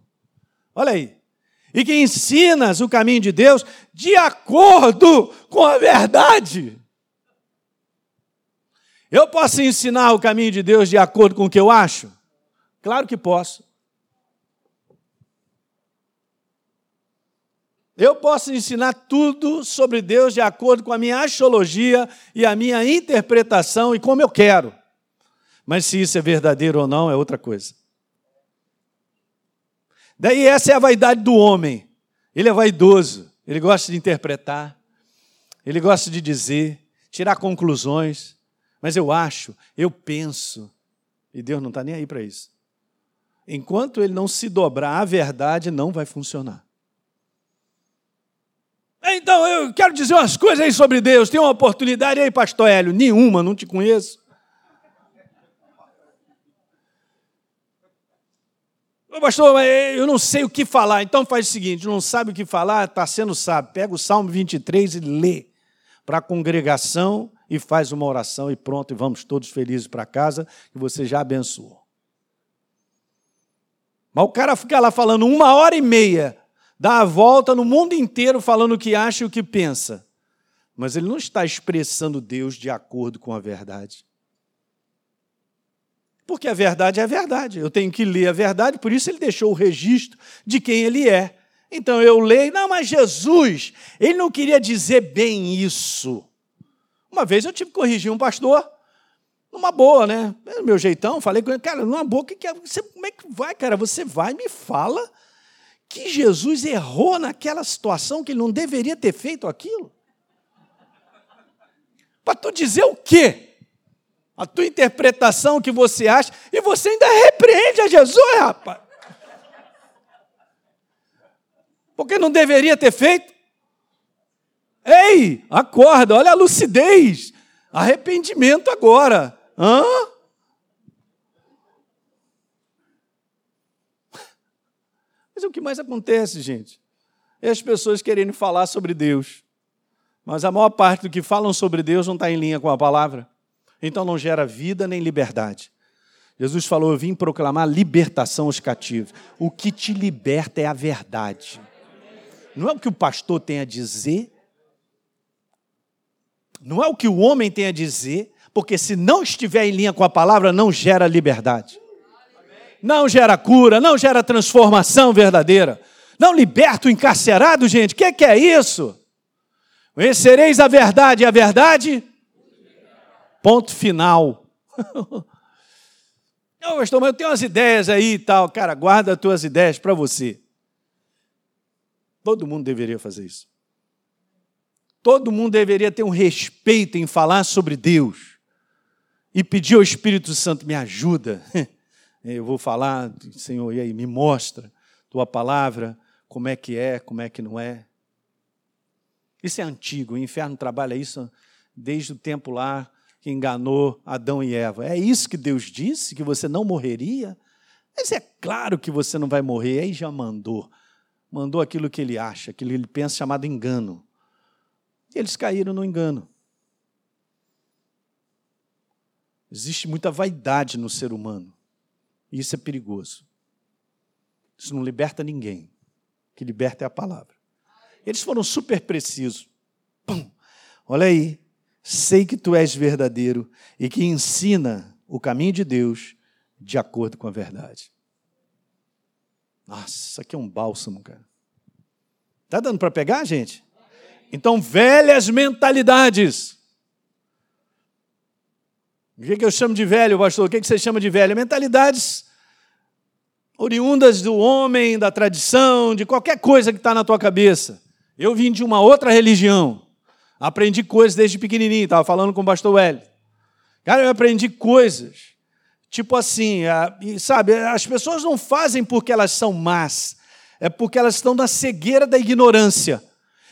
A: Olha aí. E que ensinas o caminho de Deus de acordo com a verdade. Eu posso ensinar o caminho de Deus de acordo com o que eu acho? Claro que posso. Eu posso ensinar tudo sobre Deus de acordo com a minha axiologia e a minha interpretação e como eu quero. Mas se isso é verdadeiro ou não é outra coisa. Daí essa é a vaidade do homem. Ele é vaidoso, ele gosta de interpretar, ele gosta de dizer, tirar conclusões. Mas eu acho, eu penso, e Deus não está nem aí para isso. Enquanto ele não se dobrar à verdade, não vai funcionar. Então, eu quero dizer umas coisas aí sobre Deus. Tem uma oportunidade aí, pastor Hélio? Nenhuma, não te conheço. Ô, pastor, eu não sei o que falar. Então faz o seguinte: não sabe o que falar, está sendo sábio. Pega o Salmo 23 e lê para a congregação e faz uma oração e pronto, e vamos todos felizes para casa, que você já abençoou. Mas o cara fica lá falando uma hora e meia dá a volta no mundo inteiro falando o que acha e o que pensa. Mas ele não está expressando Deus de acordo com a verdade. Porque a verdade é a verdade. Eu tenho que ler a verdade, por isso ele deixou o registro de quem ele é. Então eu leio, não, mas Jesus, ele não queria dizer bem isso. Uma vez eu tive que corrigir um pastor, numa boa, né? Meu jeitão, falei com ele, cara, numa boa, que que é? Você, como é que vai, cara? Você vai e me fala que Jesus errou naquela situação, que ele não deveria ter feito aquilo? Para tu dizer o quê? A tua interpretação que você acha, e você ainda repreende a Jesus, rapaz. Porque não deveria ter feito? Ei, acorda, olha a lucidez. Arrependimento agora. Hã? Mas o que mais acontece, gente? É as pessoas querendo falar sobre Deus. Mas a maior parte do que falam sobre Deus não está em linha com a palavra. Então não gera vida nem liberdade. Jesus falou: Eu vim proclamar libertação aos cativos. O que te liberta é a verdade. Não é o que o pastor tem a dizer, não é o que o homem tem a dizer, porque se não estiver em linha com a palavra, não gera liberdade não gera cura, não gera transformação verdadeira, não liberta o encarcerado, gente. O que, que, é isso? Conhecereis a verdade, e a verdade. Ponto final. Não, pastor, mas eu tenho umas ideias aí e tal. Cara, guarda as tuas ideias para você. Todo mundo deveria fazer isso. Todo mundo deveria ter um respeito em falar sobre Deus e pedir ao Espírito Santo: me ajuda. Eu vou falar, Senhor, e aí, me mostra tua palavra, como é que é, como é que não é. Isso é antigo, o inferno trabalha isso desde o tempo lá que enganou Adão e Eva. É isso que Deus disse, que você não morreria? Mas é claro que você não vai morrer, aí já mandou. Mandou aquilo que ele acha, aquilo que ele pensa chamado engano. E eles caíram no engano. Existe muita vaidade no ser humano. Isso é perigoso. Isso não liberta ninguém. O que liberta é a palavra. Eles foram super precisos. Pum. Olha aí, sei que tu és verdadeiro e que ensina o caminho de Deus de acordo com a verdade. Nossa, isso aqui é um bálsamo, cara. Tá dando para pegar, gente? Então, velhas mentalidades. O que, eu chamo de velho, pastor? O que, que você chama de velho? Mentalidades oriundas do homem, da tradição, de qualquer coisa que está na tua cabeça. Eu vim de uma outra religião. Aprendi coisas desde pequenininho, estava falando com o pastor Hélio. Cara, eu aprendi coisas. Tipo assim, sabe, as pessoas não fazem porque elas são más, é porque elas estão na cegueira da ignorância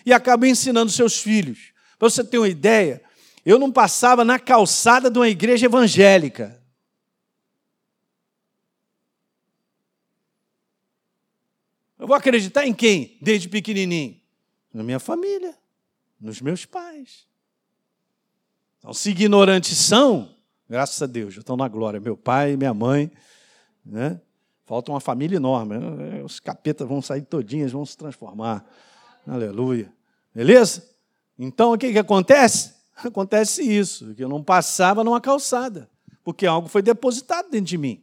A: e acabam ensinando seus filhos. Para você ter uma ideia, eu não passava na calçada de uma igreja evangélica. Eu vou acreditar em quem? Desde pequenininho? Na minha família, nos meus pais. Então, se ignorantes são, graças a Deus, estão na glória. Meu pai, minha mãe, né? Falta uma família enorme. Os capetas vão sair todinhas, vão se transformar. Aleluia. Beleza? Então, o que, que acontece? Acontece isso, que eu não passava numa calçada, porque algo foi depositado dentro de mim.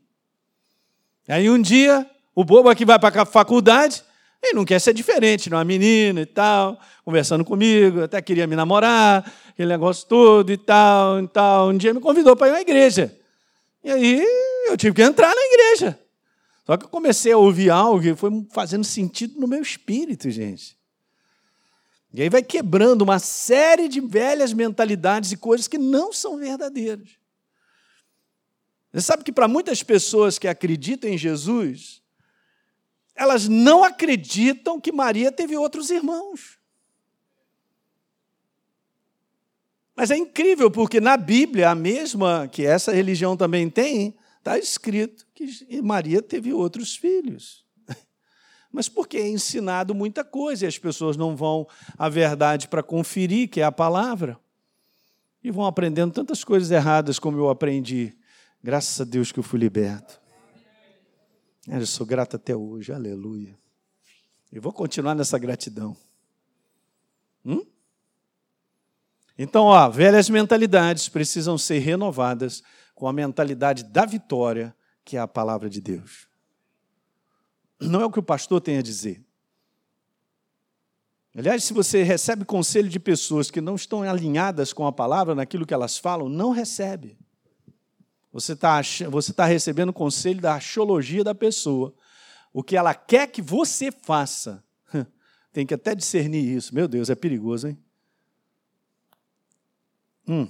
A: Aí um dia, o bobo aqui vai para a faculdade, e não quer ser diferente, não é menina e tal, conversando comigo, até queria me namorar, aquele negócio todo e tal, e tal. Um dia me convidou para ir à igreja. E aí eu tive que entrar na igreja. Só que eu comecei a ouvir algo e foi fazendo sentido no meu espírito, gente. E aí vai quebrando uma série de velhas mentalidades e coisas que não são verdadeiras. Você sabe que para muitas pessoas que acreditam em Jesus, elas não acreditam que Maria teve outros irmãos. Mas é incrível, porque na Bíblia, a mesma que essa religião também tem, está escrito que Maria teve outros filhos. Mas porque é ensinado muita coisa e as pessoas não vão à verdade para conferir, que é a palavra, e vão aprendendo tantas coisas erradas como eu aprendi. Graças a Deus que eu fui liberto. Eu sou grato até hoje, aleluia. E vou continuar nessa gratidão. Hum? Então, ó, velhas mentalidades precisam ser renovadas com a mentalidade da vitória, que é a palavra de Deus. Não é o que o pastor tem a dizer. Aliás, se você recebe conselho de pessoas que não estão alinhadas com a palavra, naquilo que elas falam, não recebe. Você está você tá recebendo conselho da axiologia da pessoa. O que ela quer que você faça. Tem que até discernir isso. Meu Deus, é perigoso, hein? Hum.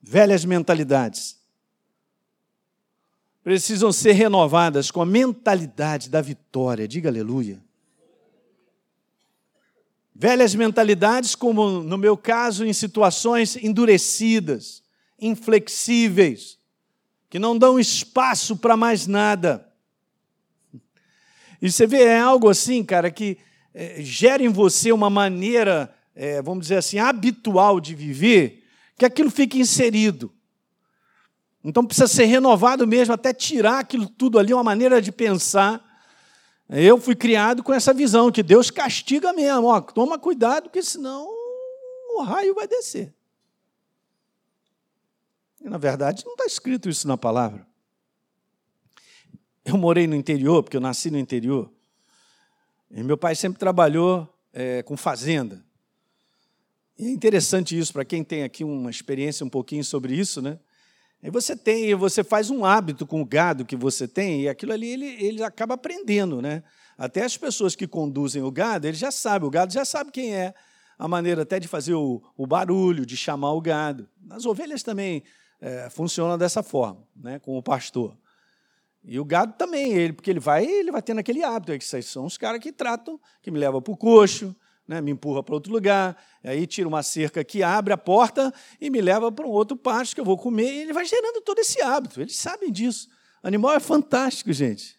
A: Velhas mentalidades precisam ser renovadas com a mentalidade da vitória. Diga aleluia. Velhas mentalidades, como no meu caso, em situações endurecidas, inflexíveis, que não dão espaço para mais nada. E você vê, é algo assim, cara, que é, gera em você uma maneira, é, vamos dizer assim, habitual de viver, que aquilo fica inserido. Então precisa ser renovado mesmo, até tirar aquilo tudo ali, uma maneira de pensar. Eu fui criado com essa visão que Deus castiga mesmo. Ó, toma cuidado, porque senão o raio vai descer. E, na verdade, não está escrito isso na palavra. Eu morei no interior, porque eu nasci no interior. E meu pai sempre trabalhou é, com fazenda. E é interessante isso, para quem tem aqui uma experiência um pouquinho sobre isso, né? E você tem, você faz um hábito com o gado que você tem, e aquilo ali ele, ele acaba aprendendo, né? Até as pessoas que conduzem o gado, ele já sabe, o gado já sabe quem é, a maneira até de fazer o, o barulho, de chamar o gado. As ovelhas também é, funciona dessa forma, né, com o pastor. E o gado também, ele, porque ele vai, ele vai tendo aquele hábito. Esses são os caras que tratam, que me levam para o coxo, né, me empurra para outro lugar, aí tira uma cerca que abre a porta e me leva para um outro pasto que eu vou comer. E ele vai gerando todo esse hábito. Eles sabem disso. Animal é fantástico, gente.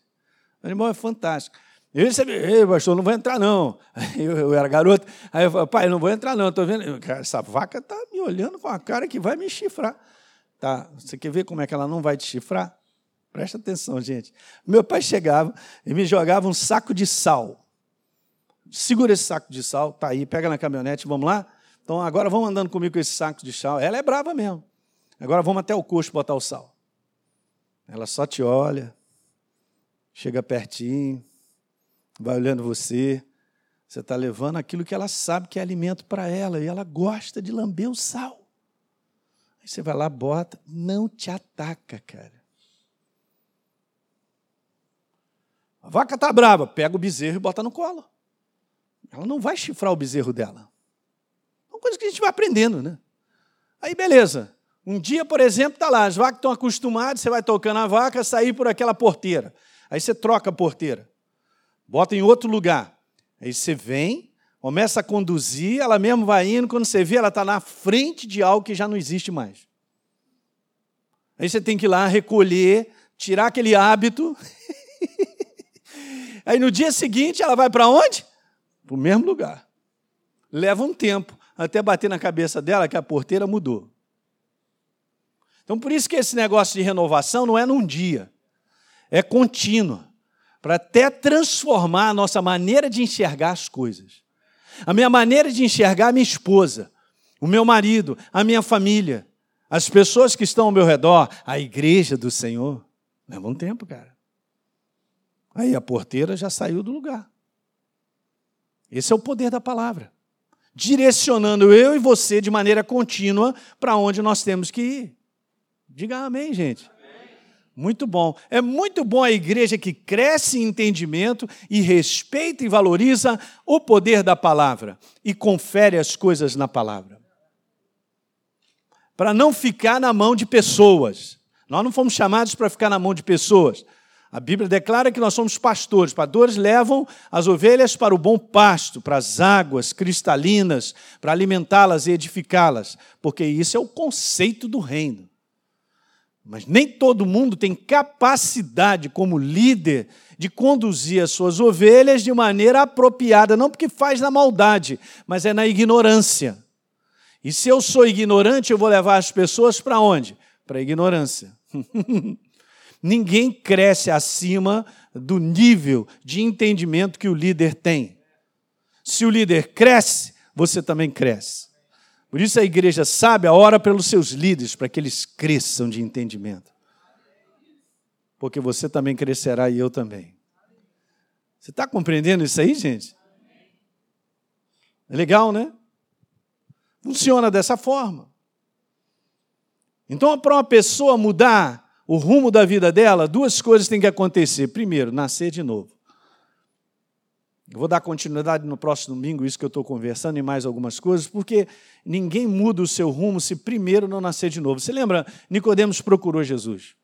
A: Animal é fantástico. Eu recebi, ei, pastor, não vou entrar não. Eu, eu, era garoto, aí eu falei, pai, não vou entrar não, estou vendo. Essa vaca está me olhando com a cara que vai me chifrar. Tá, você quer ver como é que ela não vai te chifrar? Presta atenção, gente. Meu pai chegava e me jogava um saco de sal. Segura esse saco de sal, tá aí, pega na caminhonete, vamos lá? Então agora vamos andando comigo com esse saco de sal. Ela é brava mesmo. Agora vamos até o coxo botar o sal. Ela só te olha, chega pertinho, vai olhando você. Você está levando aquilo que ela sabe que é alimento para ela e ela gosta de lamber o sal. Aí você vai lá, bota, não te ataca, cara. A vaca está brava, pega o bezerro e bota no colo. Ela não vai chifrar o bezerro dela. É uma coisa que a gente vai aprendendo, né? Aí, beleza. Um dia, por exemplo, está lá, as vacas estão acostumadas, você vai tocando a vaca, sair por aquela porteira. Aí você troca a porteira, bota em outro lugar. Aí você vem, começa a conduzir, ela mesmo vai indo, quando você vê, ela está na frente de algo que já não existe mais. Aí você tem que ir lá recolher, tirar aquele hábito. Aí no dia seguinte ela vai para onde? Para o mesmo lugar. Leva um tempo até bater na cabeça dela que a porteira mudou. Então por isso que esse negócio de renovação não é num dia, é contínuo, para até transformar a nossa maneira de enxergar as coisas. A minha maneira de enxergar a minha esposa, o meu marido, a minha família, as pessoas que estão ao meu redor, a igreja do Senhor. Leva um tempo, cara. Aí a porteira já saiu do lugar. Esse é o poder da palavra. Direcionando eu e você de maneira contínua para onde nós temos que ir. Diga amém, gente. Muito bom. É muito bom a igreja que cresce em entendimento e respeita e valoriza o poder da palavra e confere as coisas na palavra. Para não ficar na mão de pessoas. Nós não fomos chamados para ficar na mão de pessoas. A Bíblia declara que nós somos pastores. Pastores levam as ovelhas para o bom pasto, para as águas cristalinas, para alimentá-las e edificá-las, porque isso é o conceito do reino. Mas nem todo mundo tem capacidade, como líder, de conduzir as suas ovelhas de maneira apropriada, não porque faz na maldade, mas é na ignorância. E se eu sou ignorante, eu vou levar as pessoas para onde? Para a ignorância. Ninguém cresce acima do nível de entendimento que o líder tem. Se o líder cresce, você também cresce. Por isso a igreja sabe a hora pelos seus líderes, para que eles cresçam de entendimento. Porque você também crescerá e eu também. Você está compreendendo isso aí, gente? É legal, né? Funciona dessa forma. Então, para uma pessoa mudar o rumo da vida dela, duas coisas têm que acontecer. Primeiro, nascer de novo. Eu vou dar continuidade no próximo domingo, isso que eu estou conversando, e mais algumas coisas, porque ninguém muda o seu rumo se primeiro não nascer de novo. Você lembra? Nicodemos procurou Jesus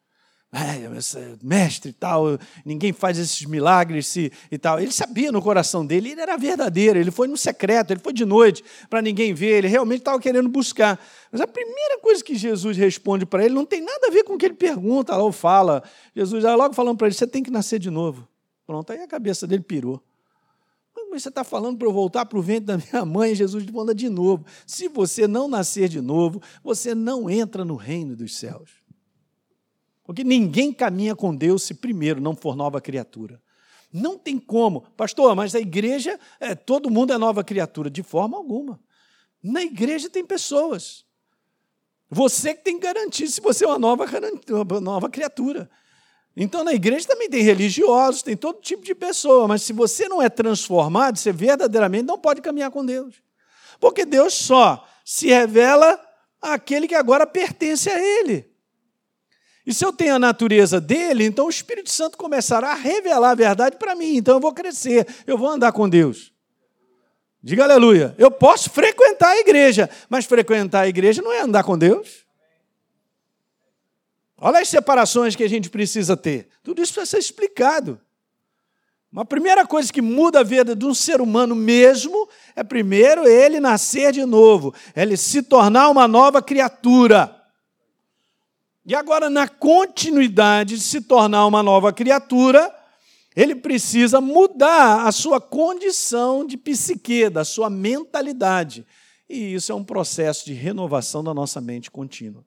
A: mestre e tal, ninguém faz esses milagres e tal. Ele sabia no coração dele, ele era verdadeiro, ele foi no secreto, ele foi de noite para ninguém ver, ele realmente estava querendo buscar. Mas a primeira coisa que Jesus responde para ele não tem nada a ver com o que ele pergunta ou fala. Jesus já logo falando para ele: você tem que nascer de novo. Pronto, aí a cabeça dele pirou. Mas você está falando para eu voltar para o ventre da minha mãe? Jesus manda de novo. Se você não nascer de novo, você não entra no reino dos céus. Porque ninguém caminha com Deus se primeiro não for nova criatura. Não tem como. Pastor, mas a igreja, é, todo mundo é nova criatura. De forma alguma. Na igreja tem pessoas. Você que tem que garantir se você é uma nova, nova criatura. Então, na igreja também tem religiosos, tem todo tipo de pessoa, mas se você não é transformado, você verdadeiramente não pode caminhar com Deus. Porque Deus só se revela àquele que agora pertence a Ele. E se eu tenho a natureza dele, então o Espírito Santo começará a revelar a verdade para mim. Então eu vou crescer, eu vou andar com Deus. Diga aleluia. Eu posso frequentar a igreja, mas frequentar a igreja não é andar com Deus. Olha as separações que a gente precisa ter. Tudo isso precisa ser explicado. Uma primeira coisa que muda a vida de um ser humano mesmo é primeiro ele nascer de novo, ele se tornar uma nova criatura. E agora, na continuidade de se tornar uma nova criatura, ele precisa mudar a sua condição de psique, da sua mentalidade. E isso é um processo de renovação da nossa mente contínua.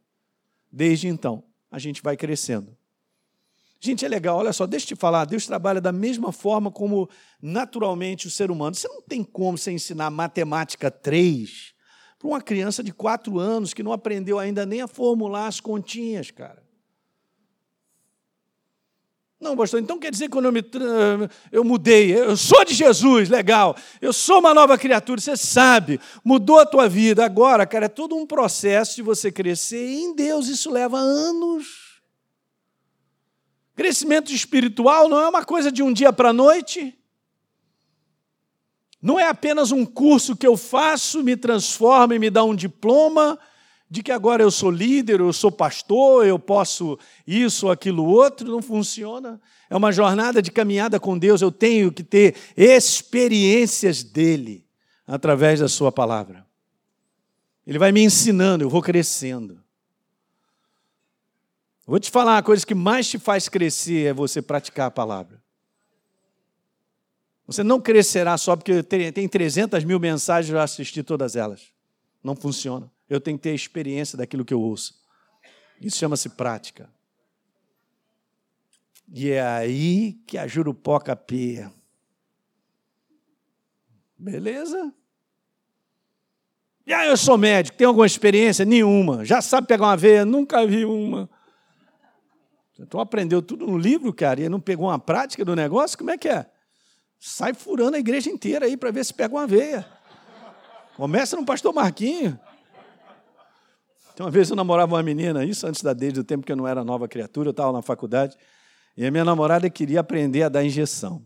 A: Desde então, a gente vai crescendo. Gente, é legal, olha só, deixa eu te falar, Deus trabalha da mesma forma como naturalmente o ser humano. Você não tem como você ensinar matemática 3 para uma criança de 4 anos que não aprendeu ainda nem a formular as continhas, cara. Não, pastor, então quer dizer que quando eu, me, eu mudei, eu sou de Jesus, legal, eu sou uma nova criatura, você sabe, mudou a tua vida. Agora, cara, é todo um processo de você crescer em Deus isso leva anos. Crescimento espiritual não é uma coisa de um dia para a noite. Não é apenas um curso que eu faço, me transforma e me dá um diploma de que agora eu sou líder, eu sou pastor, eu posso isso, aquilo, outro, não funciona. É uma jornada de caminhada com Deus, eu tenho que ter experiências dele através da sua palavra. Ele vai me ensinando, eu vou crescendo. Vou te falar, a coisa que mais te faz crescer é você praticar a palavra. Você não crescerá só porque tem 300 mil mensagens, eu assisti todas elas. Não funciona. Eu tenho que ter experiência daquilo que eu ouço. Isso chama-se prática. E é aí que a jurupoca pia. Beleza? Ah, eu sou médico, tem alguma experiência? Nenhuma. Já sabe pegar uma veia? Nunca vi uma. Então aprendeu tudo no livro, cara, e não pegou uma prática do negócio? Como é que é? Sai furando a igreja inteira aí para ver se pega uma veia. Começa no pastor Marquinho. Então, uma vez eu namorava uma menina, isso antes da desde o tempo que eu não era nova criatura, eu estava na faculdade, e a minha namorada queria aprender a dar injeção.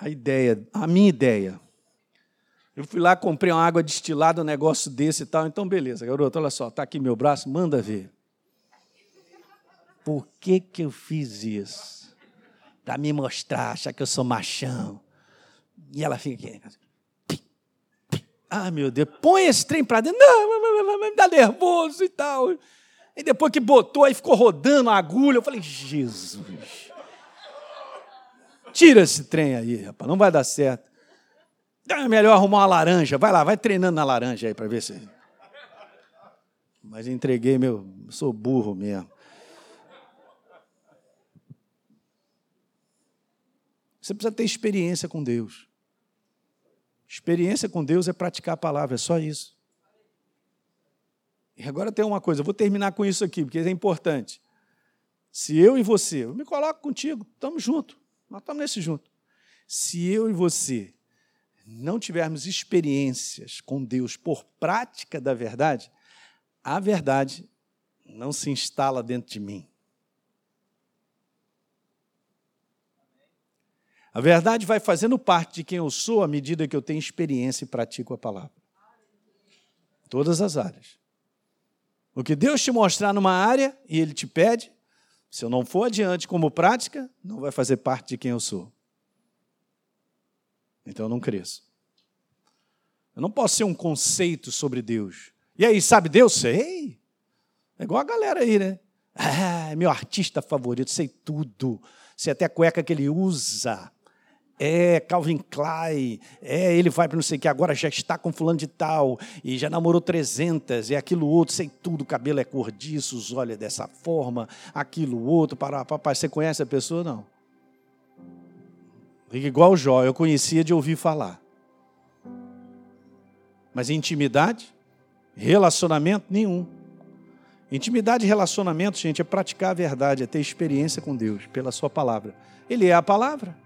A: A ideia, a minha ideia. Eu fui lá, comprei uma água destilada, um negócio desse e tal. Então, beleza, garoto, olha só, está aqui meu braço, manda ver. Por que, que eu fiz isso? Para me mostrar, achar que eu sou machão. E ela fica aqui. Ah, meu Deus, põe esse trem para dentro. Não, me dá nervoso e tal. E depois que botou, aí ficou rodando a agulha. Eu falei, Jesus. Tira esse trem aí, rapaz, não vai dar certo. É melhor arrumar uma laranja. Vai lá, vai treinando na laranja aí para ver se. Mas entreguei meu. Sou burro mesmo. Você precisa ter experiência com Deus. Experiência com Deus é praticar a palavra, é só isso. E agora tem uma coisa, eu vou terminar com isso aqui, porque é importante. Se eu e você, eu me coloco contigo, estamos juntos, nós estamos nesse junto. Se eu e você não tivermos experiências com Deus por prática da verdade, a verdade não se instala dentro de mim. A verdade vai fazendo parte de quem eu sou à medida que eu tenho experiência e pratico a palavra. Todas as áreas. O que Deus te mostrar numa área e Ele te pede, se eu não for adiante como prática, não vai fazer parte de quem eu sou. Então eu não cresço. Eu não posso ser um conceito sobre Deus. E aí, sabe Deus? Sei. É igual a galera aí, né? Ah, meu artista favorito, sei tudo. Sei até a cueca que ele usa é Calvin Klein, é ele vai para não sei o que, agora já está com fulano de tal, e já namorou 300, é aquilo outro, sei tudo, o cabelo é cor disso, os olhos é dessa forma, aquilo outro, para papai, você conhece a pessoa? Não. Igual o Jó, eu conhecia de ouvir falar. Mas intimidade, relacionamento, nenhum. Intimidade e relacionamento, gente, é praticar a verdade, é ter experiência com Deus, pela sua palavra. Ele é a palavra.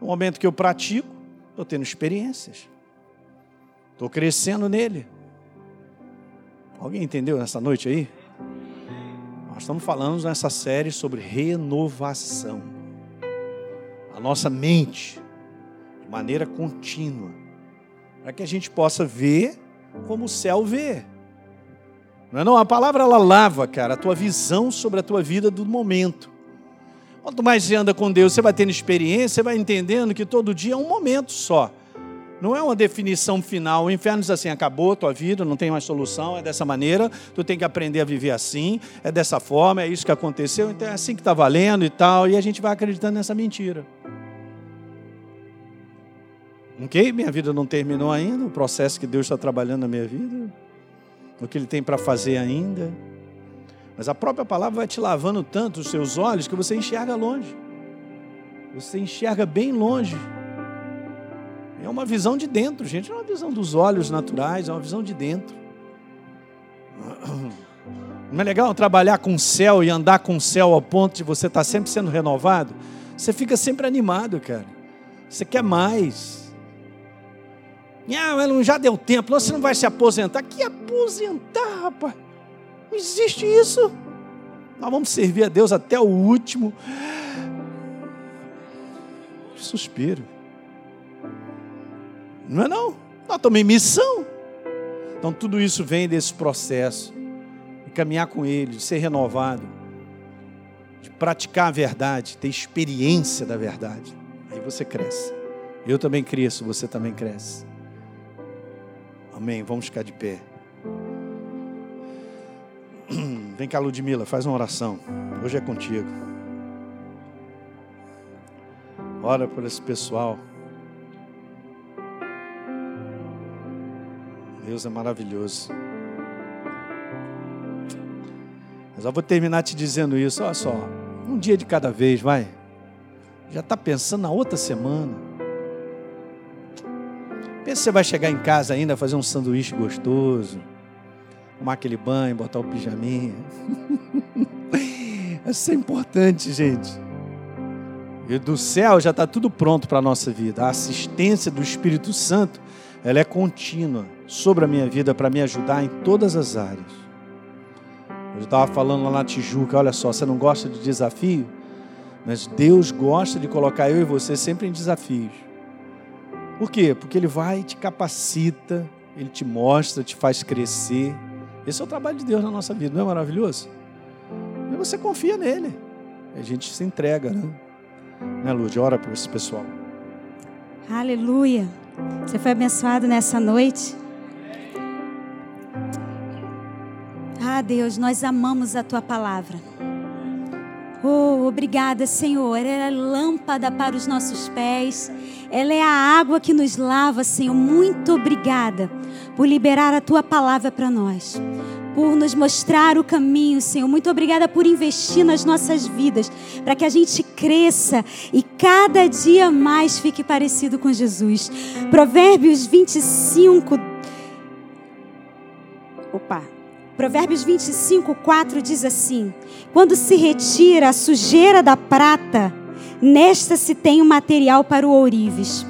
A: No momento que eu pratico, estou tendo experiências. Estou crescendo nele. Alguém entendeu nessa noite aí? Nós estamos falando nessa série sobre renovação. A nossa mente, de maneira contínua, para que a gente possa ver como o céu vê. Não é não? A palavra ela lava, cara, a tua visão sobre a tua vida do momento. Quanto mais você anda com Deus, você vai tendo experiência, você vai entendendo que todo dia é um momento só. Não é uma definição final. O inferno diz assim: acabou a tua vida, não tem mais solução, é dessa maneira, tu tem que aprender a viver assim, é dessa forma, é isso que aconteceu, então é assim que está valendo e tal, e a gente vai acreditando nessa mentira. Ok? Minha vida não terminou ainda, o processo que Deus está trabalhando na minha vida, o que Ele tem para fazer ainda. Mas a própria palavra vai te lavando tanto os seus olhos que você enxerga longe. Você enxerga bem longe. É uma visão de dentro, gente. Não é uma visão dos olhos naturais, é uma visão de dentro. Não é legal trabalhar com o céu e andar com o céu ao ponto de você estar sempre sendo renovado? Você fica sempre animado, cara. Você quer mais. Não, já deu tempo, você não vai se aposentar. Que aposentar, rapaz? Não existe isso. Nós vamos servir a Deus até o último suspiro. Não é não? Nós estamos em missão. Então tudo isso vem desse processo de caminhar com Ele, de ser renovado, de praticar a verdade, ter experiência da verdade. Aí você cresce. Eu também cresço, você também cresce. Amém. Vamos ficar de pé. Vem cá, Ludmila, faz uma oração. Hoje é contigo. Ora por esse pessoal. Deus é maravilhoso. Mas eu vou terminar te dizendo isso. Olha só, um dia de cada vez, vai. Já está pensando na outra semana. Pensa que você vai chegar em casa ainda, fazer um sanduíche gostoso, tomar aquele banho, botar o pijaminha. Isso é importante, gente. E do céu já está tudo pronto para a nossa vida. A assistência do Espírito Santo, ela é contínua sobre a minha vida para me ajudar em todas as áreas. Eu estava falando lá na Tijuca, olha só, você não gosta de desafio? Mas Deus gosta de colocar eu e você sempre em desafios. Por quê? Porque Ele vai, te capacita, Ele te mostra, te faz crescer. Esse é o trabalho de Deus na nossa vida, não é maravilhoso? E você confia nele. A gente se entrega, né? Né, Lud? Ora por esse pessoal.
B: Aleluia. Você foi abençoado nessa noite. Ah, Deus, nós amamos a tua palavra. Oh, obrigada, Senhor. Ela é lâmpada para os nossos pés. Ela é a água que nos lava, Senhor. Muito obrigada por liberar a tua palavra para nós por nos mostrar o caminho, Senhor. Muito obrigada por investir nas nossas vidas, para que a gente cresça e cada dia mais fique parecido com Jesus. Provérbios 25. Opa. Provérbios 25, 4 diz assim: Quando se retira a sujeira da prata, nesta se tem o um material para o ourives.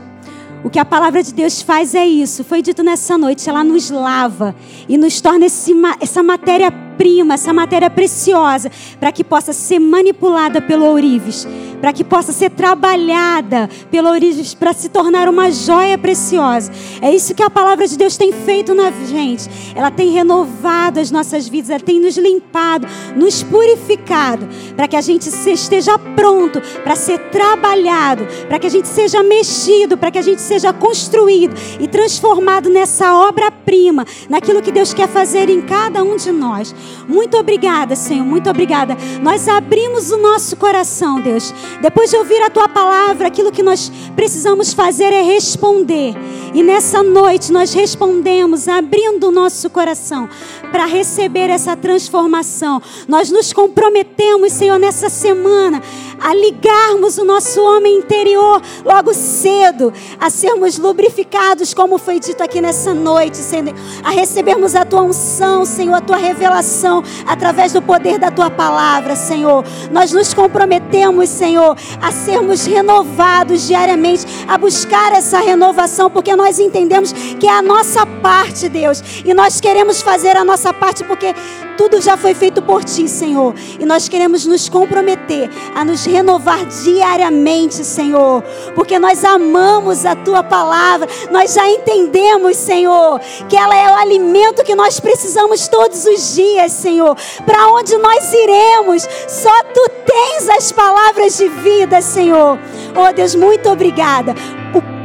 B: O que a palavra de Deus faz é isso. Foi dito nessa noite. Ela nos lava e nos torna esse, essa matéria-prima, essa matéria preciosa, para que possa ser manipulada pelo ourives, para que possa ser trabalhada pelo ourives, para se tornar uma joia preciosa. É isso que a palavra de Deus tem feito na gente. Ela tem renovado as nossas vidas, ela tem nos limpado, nos purificado, para que a gente esteja pronto para ser trabalhado, para que a gente seja mexido, para que a gente seja construído e transformado nessa obra-prima, naquilo que Deus quer fazer em cada um de nós. Muito obrigada, Senhor, muito obrigada. Nós abrimos o nosso coração, Deus. Depois de ouvir a tua palavra, aquilo que nós precisamos fazer é responder. E nessa noite nós respondemos, abrindo o nosso coração para receber essa transformação. Nós nos comprometemos, Senhor, nessa semana a ligarmos o nosso homem interior logo cedo, a sermos lubrificados, como foi dito aqui nessa noite, Senhor, a recebermos a tua unção, Senhor, a tua revelação através do poder da tua palavra, Senhor. Nós nos comprometemos, Senhor, a sermos renovados diariamente, a buscar essa renovação, porque nós entendemos que é a nossa parte, Deus, e nós queremos fazer a nossa parte porque tudo já foi feito por ti, Senhor. E nós queremos nos comprometer a nos renovar diariamente, Senhor, porque nós amamos a tua palavra. Nós já entendemos, Senhor, que ela é o alimento que nós precisamos todos os dias, Senhor. Para onde nós iremos? Só tu tens as palavras de vida, Senhor. Oh, Deus, muito obrigada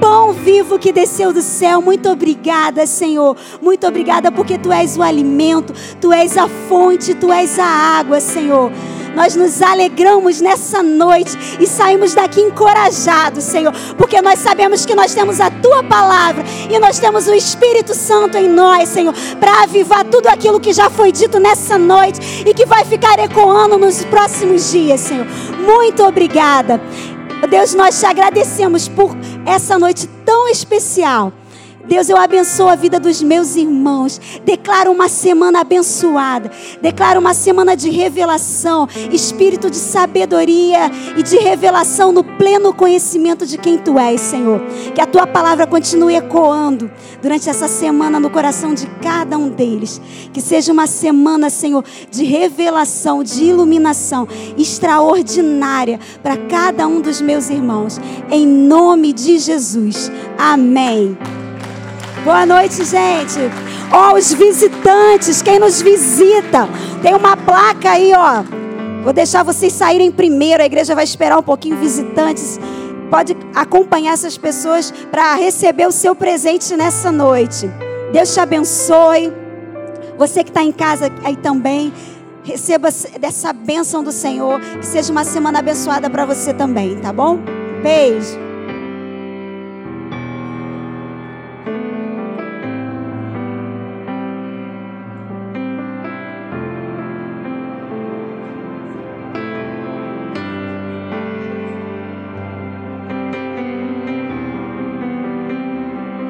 B: pão vivo que desceu do céu. Muito obrigada, Senhor. Muito obrigada porque tu és o alimento, tu és a fonte, tu és a água, Senhor. Nós nos alegramos nessa noite e saímos daqui encorajados, Senhor, porque nós sabemos que nós temos a tua palavra e nós temos o Espírito Santo em nós, Senhor, para avivar tudo aquilo que já foi dito nessa noite e que vai ficar ecoando nos próximos dias, Senhor. Muito obrigada. Deus, nós te agradecemos por essa noite tão especial. Deus, eu abençoo a vida dos meus irmãos. Declaro uma semana abençoada. Declaro uma semana de revelação, espírito de sabedoria e de revelação no pleno conhecimento de quem tu és, Senhor. Que a tua palavra continue ecoando durante essa semana no coração de cada um deles. Que seja uma semana, Senhor, de revelação, de iluminação extraordinária para cada um dos meus irmãos. Em nome de Jesus. Amém. Boa noite, gente. Ó, oh, os visitantes, quem nos visita. Tem uma placa aí, ó. Vou deixar vocês saírem primeiro. A igreja vai esperar um pouquinho visitantes. Pode acompanhar essas pessoas para receber o seu presente nessa noite. Deus te abençoe. Você que está em casa aí também, receba dessa bênção do Senhor. Que seja uma semana abençoada para você também, tá bom? Beijo.